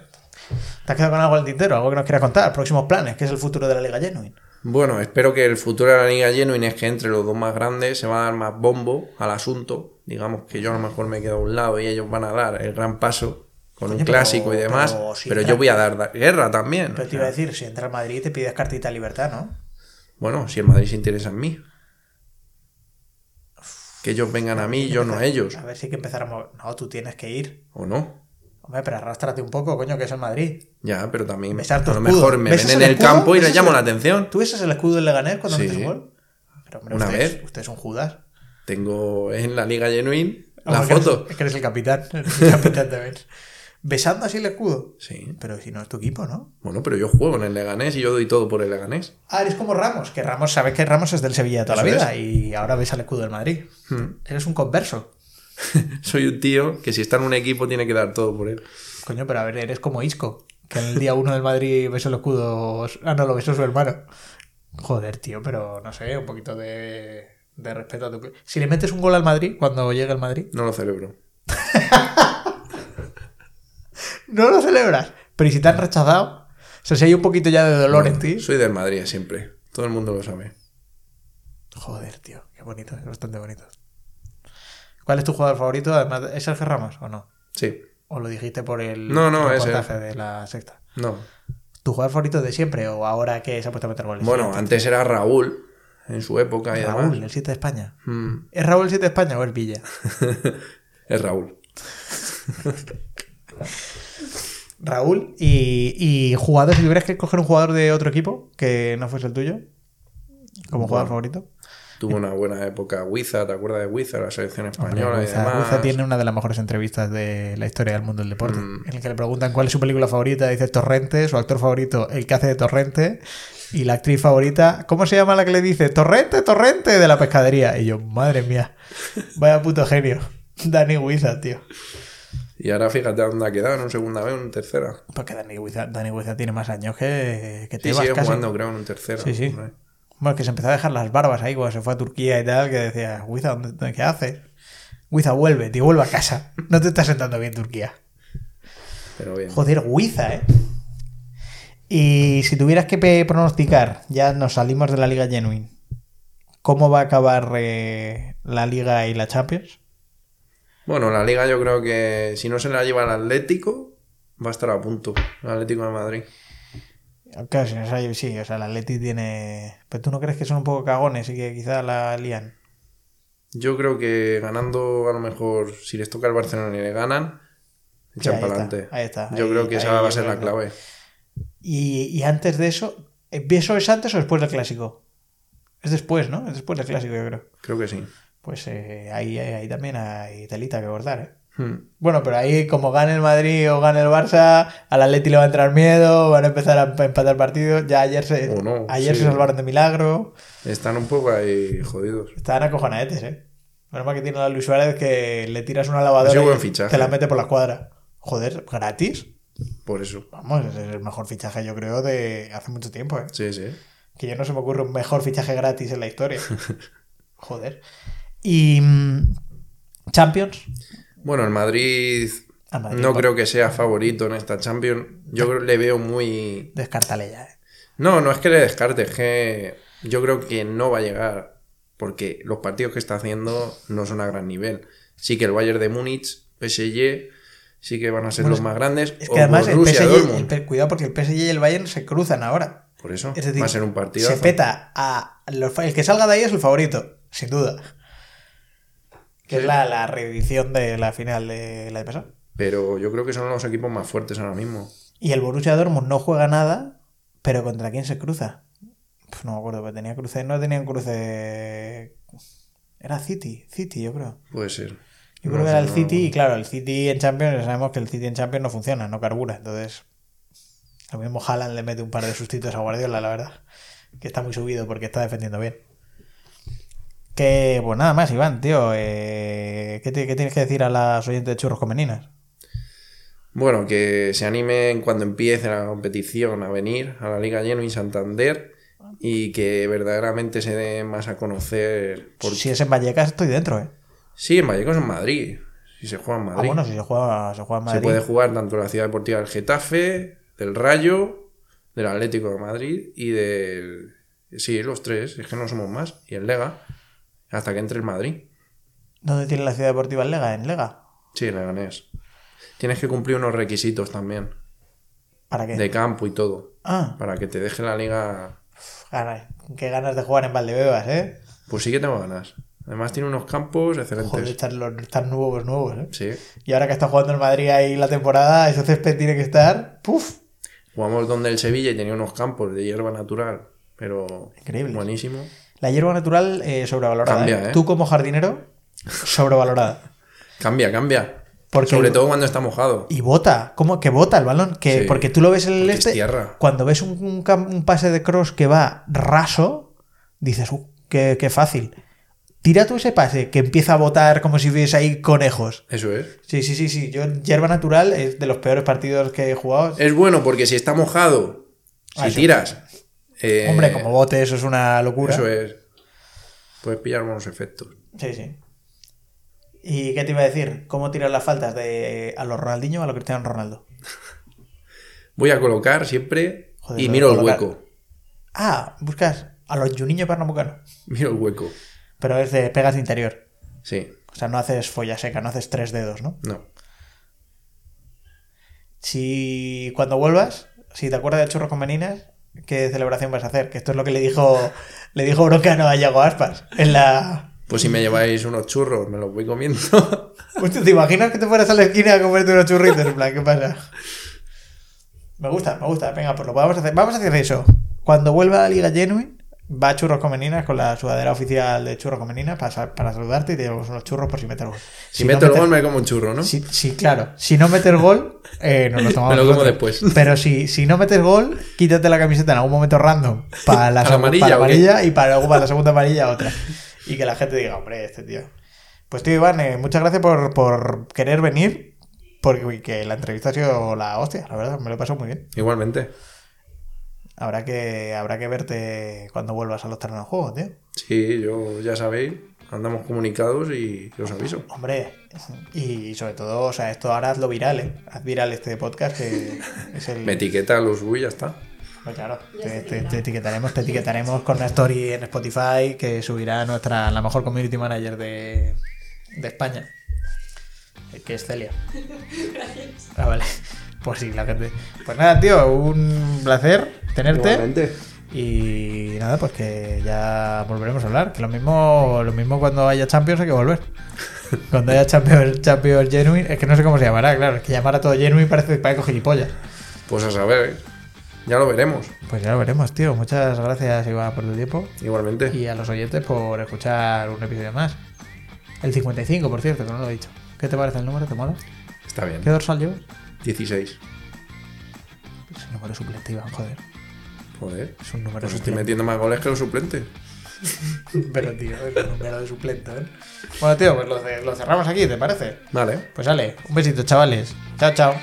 ¿Te has quedado con algo en el tintero? ¿Algo que nos quieras contar? Próximos planes, ¿qué es el futuro de la Liga Genuine? Bueno, espero que el futuro de la Liga Genuine es que entre los dos más grandes se va a dar más bombo al asunto. Digamos que yo a lo mejor me quedo a un lado y ellos van a dar el gran paso con un pero- clásico y demás. pero yo entra- voy a dar da- guerra también. Pero te iba a decir, si entras al Madrid te pides cartita de libertad, ¿no? Bueno, si el Madrid se interesa en mí. Que ellos vengan a mí, yo no a ellos. A ver si hay que empezar a mover. No, tú tienes que ir. ¿O no? Hombre, pero arrástrate un poco, coño, que es el Madrid. Ya, pero también Besar a lo mejor me ¿Besas ven en el escudo? campo y les ¿Besas llamo el- la atención. ¿Tú ves el escudo del Leganés cuando Sí. metes un gol? Pero, hombre, Una usted, vez. Es, usted es un Judas. Tengo en la Liga Genuine la Hombre, que foto. Es que eres el capitán. <laughs> el capitán también. Besando así el escudo. Sí. Pero si no es tu equipo, ¿no? Bueno, pero yo juego en el Leganés y yo doy todo por el Leganés. Ah, eres como Ramos, que Ramos, sabes que Ramos es del Sevilla toda la vida y ahora ves al escudo del Madrid. Hmm. Eres un converso. <laughs> Soy un tío que si está en un equipo tiene que dar todo por él. Coño, pero a ver, eres como Isco, que en el día uno del Madrid besó el escudo. Ah, no, lo besó su hermano. Joder, tío, pero no sé, un poquito de, de respeto a tu. Si le metes un gol al Madrid cuando llega el Madrid, No lo celebro. <laughs> no lo celebras. Pero ¿y si te han rechazado? O sea, si hay un poquito ya de dolor en ti. Soy del Madrid siempre. Todo el mundo lo sabe. Joder, tío, qué bonito, es bastante bonito. ¿Cuál es tu jugador favorito? Además, ¿es Sergio Ramos o no? Sí. ¿O lo dijiste por el No, no, es reportaje de la sexta? No. ¿Tu jugador favorito de siempre o ahora que se ha puesto a meter goles? Bueno, antes era Raúl en su época y Raúl, el 7 de España. Mm, ¿Es Raúl el 7 de España o es Villa? <laughs> es Raúl. <laughs> Raúl y, y jugador, si tuvieras que coger un jugador de otro equipo que no fuese el tuyo, como jugador favorito. Tuvo una buena época Huiza, ¿te acuerdas de Huiza? La selección Hombre, española y demás. Guiza tiene una de las mejores entrevistas de la historia del mundo del deporte, Mm. en el que le preguntan cuál es su película favorita, dice Torrente, su actor favorito, el que hace de Torrente, y la actriz favorita, ¿cómo se llama la que le dice Torrente, Torrente de la pescadería? Y yo, madre mía, vaya puto genio, <laughs> Dani Guiza, tío. Y ahora fíjate dónde ha quedado, en un segunda vez, en un tercera. Porque Dani Guiza tiene más años que, que Sí, Tebas sigue casi. jugando, creo, en un tercera. Sí, sí. Hombre. Bueno, que se empezó a dejar las barbas ahí cuando se fue a Turquía y tal, que decía, Guiza, ¿dónde- ¿qué haces? Guiza, vuelve, tío, vuelve a casa. No te estás sentando bien Turquía. Pero bien. Joder, Guiza, ¿eh? Y si tuvieras que pronosticar, ya nos salimos de la Liga Genuine, ¿cómo va a acabar eh, la Liga y la Champions? Bueno, la liga yo creo que si no se la lleva el Atlético, va a estar a punto. El Atlético de Madrid. Claro, si no sabe- sí, o sea, el Atleti tiene... ¿Pero tú no crees que son un poco cagones y que quizá la lían? Yo creo que ganando, a lo mejor, si les toca el Barcelona y le ganan, echan para está, adelante. ahí está, Yo ahí- creo que esa ahí va a ser la clave. Y, y antes de eso, ¿eso es antes o después del Clásico? Es después, ¿no? Es después del Clásico, yo creo. Creo que sí. Pues eh, ahí, ahí también hay telita que cortar, ¿eh? Hmm. Bueno, pero ahí como gane el Madrid o gane el Barça, al Atleti le va a entrar miedo, van a empezar a emp- empatar partidos. Ya ayer se, O no, ayer sí. se salvaron de milagro. Están un poco ahí jodidos. Estaban acojonadetes, ¿eh? Menos mal que tiene a Luis Suárez que le tiras una lavadora y te la mete por la cuadra. Joder, gratis. Por eso. Vamos, es el mejor fichaje yo creo de hace mucho tiempo, ¿eh? Sí, sí. Que ya no se me ocurre un mejor fichaje gratis en la historia. <laughs> Joder. Y... mm, Champions. Bueno, el Madrid, no creo que sea favorito en esta Champions. Yo le veo muy... Descártale ya, ¿eh? No, no es que le descarte, es que yo creo que no va a llegar. Porque los partidos que está haciendo no son a gran nivel. Sí que el Bayern de Múnich, PSG, sí que van a ser Bueno, los más grandes. Es o que además el PSG, el cuidado porque el PSG y el Bayern se cruzan ahora. Por eso Es decir, va a ser un partido. se peta a los el que salga de ahí es el favorito, sin duda. Que es la, la reedición de la final de la de pasado. Pero yo creo que son los equipos más fuertes ahora mismo. Y el Borussia Dortmund no juega nada, pero ¿contra quién se cruza? Puf, no me acuerdo, pero tenía cruce, no tenía un cruce... Era City, City yo creo. Puede ser. Yo No creo que era el no- City y claro, el City en Champions, ya sabemos que el City en Champions no funciona, no carbura. Entonces, lo mismo Haaland le mete un par de sustitos a Guardiola, la verdad. Que está muy subido porque está defendiendo bien. Que, pues nada más, Iván, tío. eh, ¿qué, te- qué tienes que decir a las oyentes de churros con meninas? Bueno, que se animen cuando empiece la competición a venir a la Liga Lleno y Santander y que verdaderamente se den más a conocer. Por... Si es en Vallecas, estoy dentro, ¿eh? Sí, en Vallecos en Madrid. Si se juega en Ah, Madrid. bueno, si se juega, se juega en se Madrid. puede jugar tanto en la Ciudad Deportiva del Getafe, del Rayo, del Atlético de Madrid y del. Sí, los tres, es que no somos más. Y el Lega, hasta que entre el Madrid. ¿Dónde tiene la ciudad deportiva en Lega? ¿En Lega? Sí, Leganés. Tienes que cumplir unos requisitos también, ¿Para qué? de campo y todo, Ah, para que te deje la liga. caray, qué ganas de jugar en Valdebebas, ¿eh? Pues sí que tengo ganas. Además tiene unos campos excelentes. Joder, están, los, están nuevos, nuevos, ¿eh? Sí. Y ahora que está jugando el Madrid ahí la temporada, ese césped tiene que estar. ¡Puf! Jugamos donde el Sevilla y tenía unos campos de hierba natural, pero Increíble. buenísimo. La hierba natural eh, sobrevalorada. Cambia, ¿eh? ¿eh? Tú como jardinero, <laughs> sobrevalorada. Cambia, cambia. Porque Sobre todo cuando está mojado. Y bota, ¿cómo que bota el balón? Que, Sí, porque tú lo ves en el porque es este. tierra. Cuando ves un, un pase de cross que va raso, dices, uh, qué, qué fácil. Tira tú ese pase que empieza a botar como si hubiese ahí conejos. Eso es. Sí, sí, sí, sí. Yo, hierba natural es de los peores partidos que he jugado. Es bueno porque si está mojado, si Ah, tiras. Eh, Hombre, como bote, eso es una locura. Eso es. Puedes pillar buenos efectos. Sí, sí. ¿Y qué te iba a decir? ¿Cómo tiras las faltas de a los Ronaldinho o a los Cristiano Ronaldo? <laughs> Voy a colocar siempre Joder, y miro el hueco. Ah, buscas a los Juninho Pernambucano. <laughs> Miro el hueco. Pero es de pegas de interior. Sí, O sea, no haces folla seca, no haces tres dedos, ¿no? no. Si cuando vuelvas, si te acuerdas de churros con meninas, ¿qué celebración vas a hacer? Que esto es lo que le dijo le dijo Broncano a Yago Aspas en la... Pues si me lleváis unos churros, me los voy comiendo. <laughs> Hostia, ¿te imaginas que te fueras a la esquina a comerte unos churritos? En plan, ¿qué pasa? Me gusta, me gusta. Venga, pues lo vamos a hacer. Vamos a hacer eso. Cuando vuelva a la Liga Genuine, va a Churros con Meninas con la sudadera oficial de Churros con Meninas para, para saludarte y te llevamos unos churros por si metes gol. Si, no meto el gol, me como un churro, ¿no? Sí, sí, claro. Si no metes gol, eh, nos lo tomamos Me lo como después. Pero si, si no metes gol, quítate la camiseta en algún momento random para la, <laughs> ¿Para la amarilla para amarilla y para, luego para la segunda amarilla otra. Y que la gente diga, hombre, este tío. Pues tío Iván, eh, muchas gracias por, por querer venir. Porque que la entrevista ha sido la hostia, la verdad, me lo he pasado muy bien. Igualmente. Habrá que, habrá que verte cuando vuelvas a los terrenos de juego, tío. Sí, yo ya sabéis, andamos comunicados y os aviso. Hombre, y sobre todo, o sea, esto ahora hazlo viral, ¿eh? Haz viral este podcast que es el... Me etiqueta, lo subo y ya está. Pues claro, te, te- te etiquetaremos, te etiquetaremos con una story en Spotify que subirá nuestra la mejor community manager de, de España. Que es Celia. <laughs> Ah, vale. Pues sí, la gente. Pues nada, tío, un placer tenerte. Igualmente. Y nada, pues que ya volveremos a hablar. Que lo mismo, lo mismo cuando haya Champions hay que volver. <laughs> Cuando haya Champions, Champions Genuine, es que no sé cómo se llamará, claro. Es que llamar a todo Genuine parece para gilipollas. Pues a saber, ya lo veremos. Pues ya lo veremos, tío. Muchas gracias, Iván, por el tiempo. Igualmente. Y a los oyentes por escuchar un episodio más. El 55, por cierto, que no lo he dicho. ¿Qué te parece el número? ¿Te mola? Está bien. ¿Qué dorsal llevas? 16. Es un número suplente, Iván, joder. Joder. Es un número Pues estoy suplente. metiendo más goles que los suplentes. <laughs> Pero, tío, es un número de suplente, ¿eh? Bueno, tío, pues lo, lo cerramos aquí, ¿te parece? Vale. Pues sale. Un besito, chavales. Chao, chao.